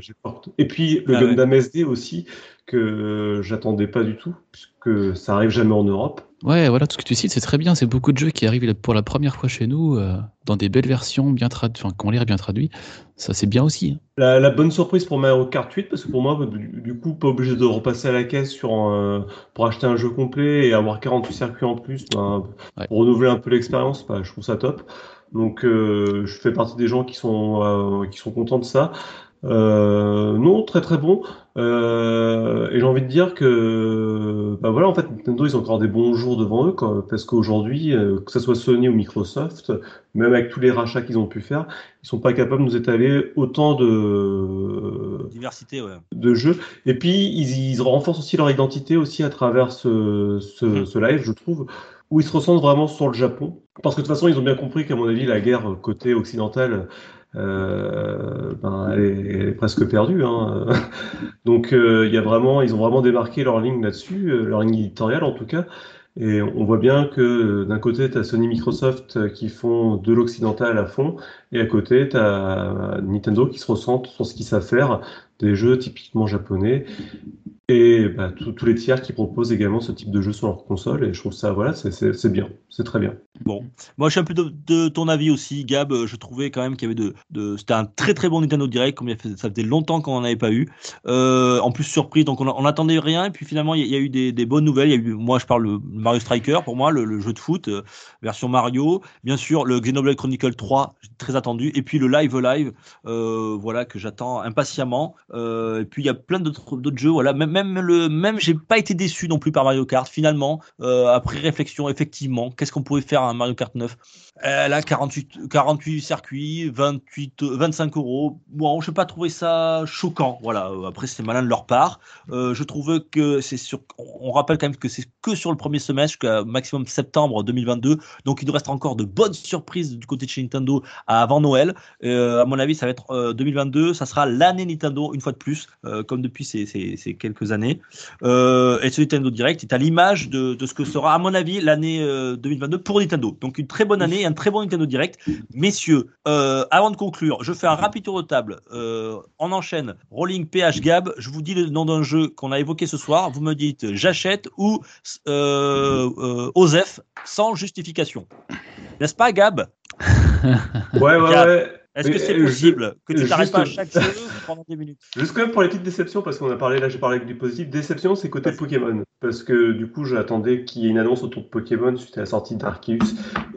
et puis le Ah ouais. Gundam SD aussi que j'attendais pas du tout, puisque ça arrive jamais en Europe. Ouais, voilà, tout ce que tu cites, c'est très bien. C'est beaucoup de jeux qui arrivent pour la première fois chez nous, euh, dans des belles versions, bien traduites, enfin, qu'on l'air bien traduit. Ça, c'est bien aussi. hein. La, la bonne surprise pour Mario Kart 8, parce que pour moi, du, du coup, pas obligé de repasser à la caisse sur un- pour acheter un jeu complet et avoir 48 circuits en plus, ben, Ouais. pour renouveler un peu l'expérience, ben, je trouve ça top. Donc, euh, je fais partie des gens qui sont, euh, qui sont contents de ça. Euh, non, très très bon. Euh, et j'ai envie de dire que, bah voilà, en fait, Nintendo, ils ont encore des bons jours devant eux, quoi, parce qu'aujourd'hui, euh, que ce soit Sony ou Microsoft, même avec tous les rachats qu'ils ont pu faire, ils sont pas capables de nous étaler autant de, Diversité, ouais. de jeux. Et puis, ils, ils renforcent aussi leur identité aussi à travers ce, ce, Mhm. ce live, je trouve, où ils se ressentent vraiment sur le Japon. Parce que de toute façon, ils ont bien compris qu'à mon avis, la guerre côté occidental, euh, ben, elle, est, elle est presque perdue. Hein. Donc, euh, il y a vraiment, ils ont vraiment démarqué leur ligne là-dessus, euh, leur ligne éditoriale en tout cas. Et on voit bien que d'un côté, tu as Sony Microsoft euh, qui font de l'occidental à fond, et à côté, tu as Nintendo qui se ressent sur ce qu'ils savent faire, des jeux typiquement japonais, et bah, tous les tiers qui proposent également ce type de jeu sur leur console. Et je trouve ça, voilà, c'est- bien, c'est très bien. Bon, moi je suis un peu de, de ton avis aussi, Gab. Je trouvais quand même qu'il y avait de, de c'était un très très bon Nintendo Direct, comme ça faisait longtemps qu'on n'en avait pas eu. Euh, en plus surpris, donc on, on attendait rien, et puis finalement il y, a- eu des, bonnes nouvelles. Y a eu, moi je parle le Mario Striker pour moi, le, le jeu de foot euh, version Mario, bien sûr le Xenoblade Chronicle 3 très et puis le Live Live, euh, voilà que j'attends impatiemment. Euh, et puis il y a plein d'autres jeux, voilà même même le même j'ai pas été déçu non plus par Mario Kart finalement. Euh, après réflexion, effectivement, qu'est-ce qu'on pouvait faire à Mario Kart 9 euh, Là, 48, 48 circuits, 28, euh, 25 euros. Bon, je n'ai pas trouvé ça choquant. Voilà. Euh, Après, c'est malin de leur part. Euh, je trouve que c'est sur. On rappelle quand même que c'est que sur le premier semestre, jusqu'à maximum septembre 2022. Donc, il nous reste encore de bonnes surprises du côté de chez Nintendo avant Noël. Euh, à mon avis, ça va être euh, 2022. Ça sera l'année Nintendo, une fois de plus, euh, comme depuis ces, ces- quelques années. Euh, et ce Nintendo Direct est à l'image de, ce que sera, à mon avis, l'année euh, 2022 pour Nintendo. Donc une très bonne année et un très bon Nintendo Direct. Messieurs, euh, avant de conclure, je fais un rapide tour de table. Euh, on enchaîne. Rolling PH Gab. Je vous dis le nom d'un jeu qu'on a évoqué ce soir. Vous me dites j'achète ou euh, euh, Osef sans justification. N'est-ce pas, Gab? Ouais, ouais, Gab. ouais. Est-ce que c'est euh, possible que tu t'arrêtes pas à chaque jeu pendant des minutes? Juste quand même pour les petites déceptions, parce qu'on a parlé, là j'ai parlé avec du positif. Déception, c'est côté Pokémon. Parce que du coup, j'attendais qu'il y ait une annonce autour de Pokémon suite à la sortie d'Arceus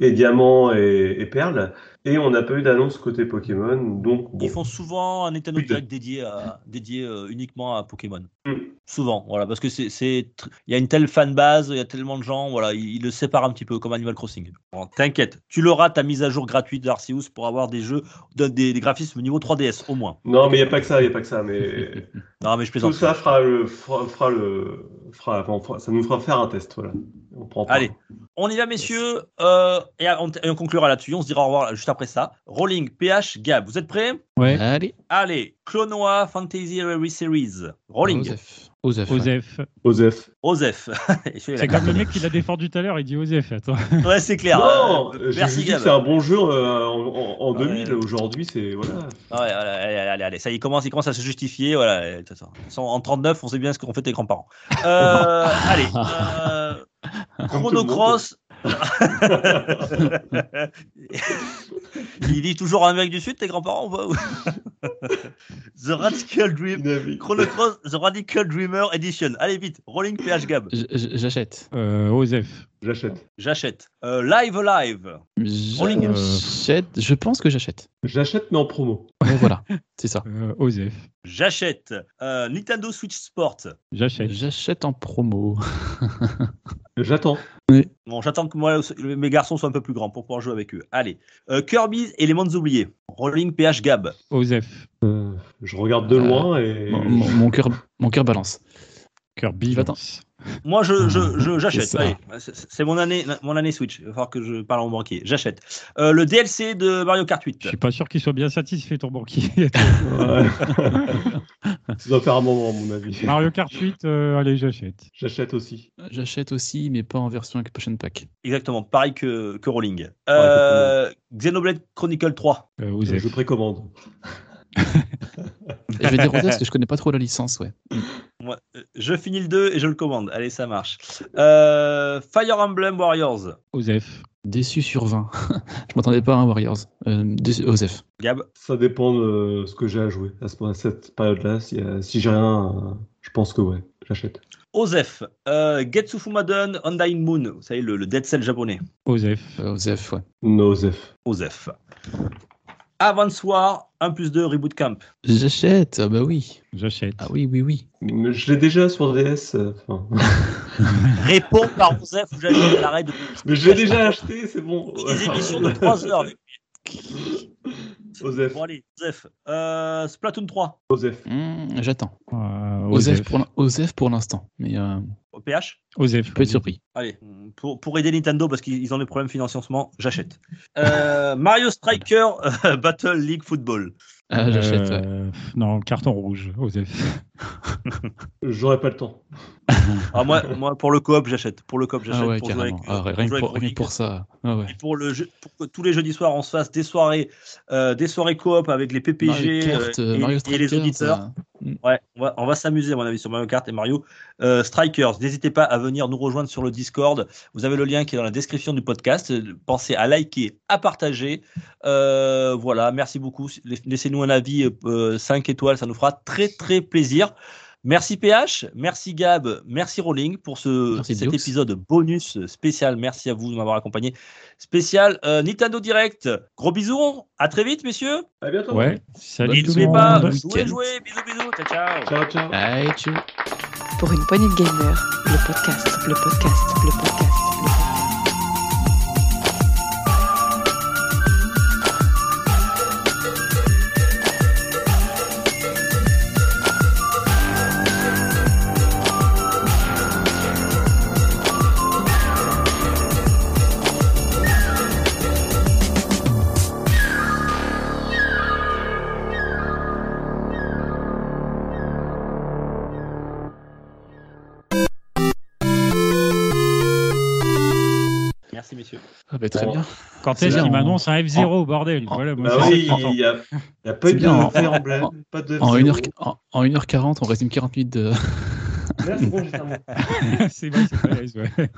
et Diamant et, et Perle. Et on n'a pas eu d'annonce côté Pokémon. Donc, bon. Ils font souvent un Nintendo Direct dédié, à, dédié euh, uniquement à Pokémon. Mm. Souvent, voilà, parce que c'est, il y a une telle fan base, il y a tellement de gens, voilà, ils, ils le séparent un petit peu comme Animal Crossing. Bon, t'inquiète, tu l'auras ta mise à jour gratuite d'Arceus pour avoir des jeux, de- des, des graphismes niveau 3DS au moins. Non, mais il n'y a pas que ça, il n'y a pas que ça. Mais Non, mais je tout ça fera le, fera, fera le, fera, enfin, ça nous fera faire un test. Voilà. On prend pas. Allez, on y va, messieurs, euh, et, on, et on conclura là-dessus. On se dira au revoir juste après ça. Rolling, PH, Gab, vous êtes prêts? Ouais. Allez, Allez, Clonoa Fantasy Rary Series. Rolling. Osef. Osef. Osef. C'est comme le mec qui l'a défendu tout à l'heure, il dit Osef. Attends. Ouais, c'est clair. Non, Euh, j'ai merci c'est un bon jeu euh, en, en- en Ouais. 2000. Aujourd'hui, c'est. Voilà. Ah ouais, voilà, allez, allez, allez, ça y est, il commence, il commence à se justifier. Voilà, en 39, on sait bien ce qu'ont fait tes grands-parents. Euh, allez, euh, Il dit toujours en Amérique du Sud, tes grands-parents ou pas The Radical Dream. Chrono Cross, The Radical Dreamer Edition. Allez vite, Rolling PH Gab. J'achète. Euh, Osef. J'achète. J'achète. Euh, live Live. Rolling. J'achète. Je pense que j'achète. J'achète, mais en promo. Ouais, voilà, c'est ça. Euh, Osef. J'achète. Euh, Nintendo Switch Sport. J'achète. J'achète en promo. J'attends. Bon, j'attends que moi, mes garçons soient un peu plus grands pour pouvoir jouer avec eux. Allez. Euh, Kirby et les mondes oubliés. Rolling PH Gab. Osef. Euh, je regarde de Euh, loin et. Mon, mon- mon cœur, mon cœur balance. Kirby. J'attends. Moi, je, je, je- j'achète. C'est mon année, mon année Switch. Il va falloir que je parle en banquier. J'achète. Euh, le DLC de Mario Kart 8. Je suis pas sûr qu'il soit bien satisfait, ton banquier. Ça doit faire un moment, à mon avis. Mario Kart 8, euh, allez, j'achète. J'achète aussi. J'achète aussi, mais pas en version Expansion Pack. Exactement, pareil que, que Rolling. Euh, Xenoblade Chronicle 3. Euh, Osef. Je précommande. Je vais dire parce que je connais pas trop la licence, ouais. Moi, euh, je finis le 2 et je le commande. Allez, ça marche. Euh, Fire Emblem Warriors. Osef. Déçu sur 20. je m'attendais pas à un Warriors. Euh, déçu- Osef. Gab. Ça dépend de ce que j'ai à jouer à, ce- à cette période-là. Si, euh, si j'ai rien, euh, je pense que ouais, j'achète. Osef. Euh, Getsu Fumadon Undying Moon. Vous savez, le, le Dead Cell japonais. Osef. Euh, Osef, ouais. Nosef. Osef. Advance War 1 plus 2 Reboot Camp. J'achète, ah bah oui. J'achète. Ah oui, oui, oui. Mais Je l'ai déjà sur DS. euh. Réponds par Osef ou j'achète l'arrêt de. Mais je l'ai déjà acheté, c'est bon. Des émissions de 3 heures. Osef. Bon, allez, Osef. Euh, Splatoon 3. Osef. Hmm, J'attends. Euh, Osef Osef. pour l'instant. Mais euh, Au PH. Osef. je peux être surpris. Allez, pour, pour aider Nintendo parce qu'ils ils ont des problèmes financiers en ce moment, j'achète. Euh, Mario Striker euh, Battle League Football. Ah, j'achète, ouais. Euh, Non, carton rouge. Osef. J'aurais pas le temps. Ah, moi, moi, pour le coop, j'achète. Pour le coop, j'achète. Ah ouais, pour, jouer carrément. avec, Ah, pour rien, pour, avec rien pour ça. Ah ouais. Et pour, le jeu, pour que tous les jeudis soirs, on se fasse des soirées, euh, des soirées coop avec les PPG Mario Kart, euh, euh, et, Mario et les auditeurs. euh, Ouais, on va, s'amuser, à mon avis, sur Mario Kart et Mario euh, Strikers. N'hésitez pas à venir nous rejoindre sur le Discord. Vous avez le lien qui est dans la description du podcast. Pensez à liker, à partager. Euh, voilà, merci beaucoup. Laissez-nous un avis euh, 5 étoiles, ça nous fera très très plaisir. Merci PH, merci Gab, merci Rolling pour ce, Merci, cet Dukes. épisode bonus spécial. Merci à vous de m'avoir accompagné. Spécial euh, Nintendo Direct. Gros bisous, à très vite, messieurs. À bientôt. Ouais. Salut Et tout le n'oubliez pas, jouez, jouez. Bisous, bisous. Ciao, ciao. Ciao, ciao. Allez, ciao. Pour une poignée de gamers, le podcast, le podcast, le podcast, le podcast. Très Bon. bien. Quand est-ce qu'il m'annonce un F0, bordel en- Voilà, moi, Bah oui, il n'y a, a pas eu bien, de en- en- pas de En F0. 1h, en, en 1h40, on résume 40 minutes de. C'est bon, c'est balèze, ouais.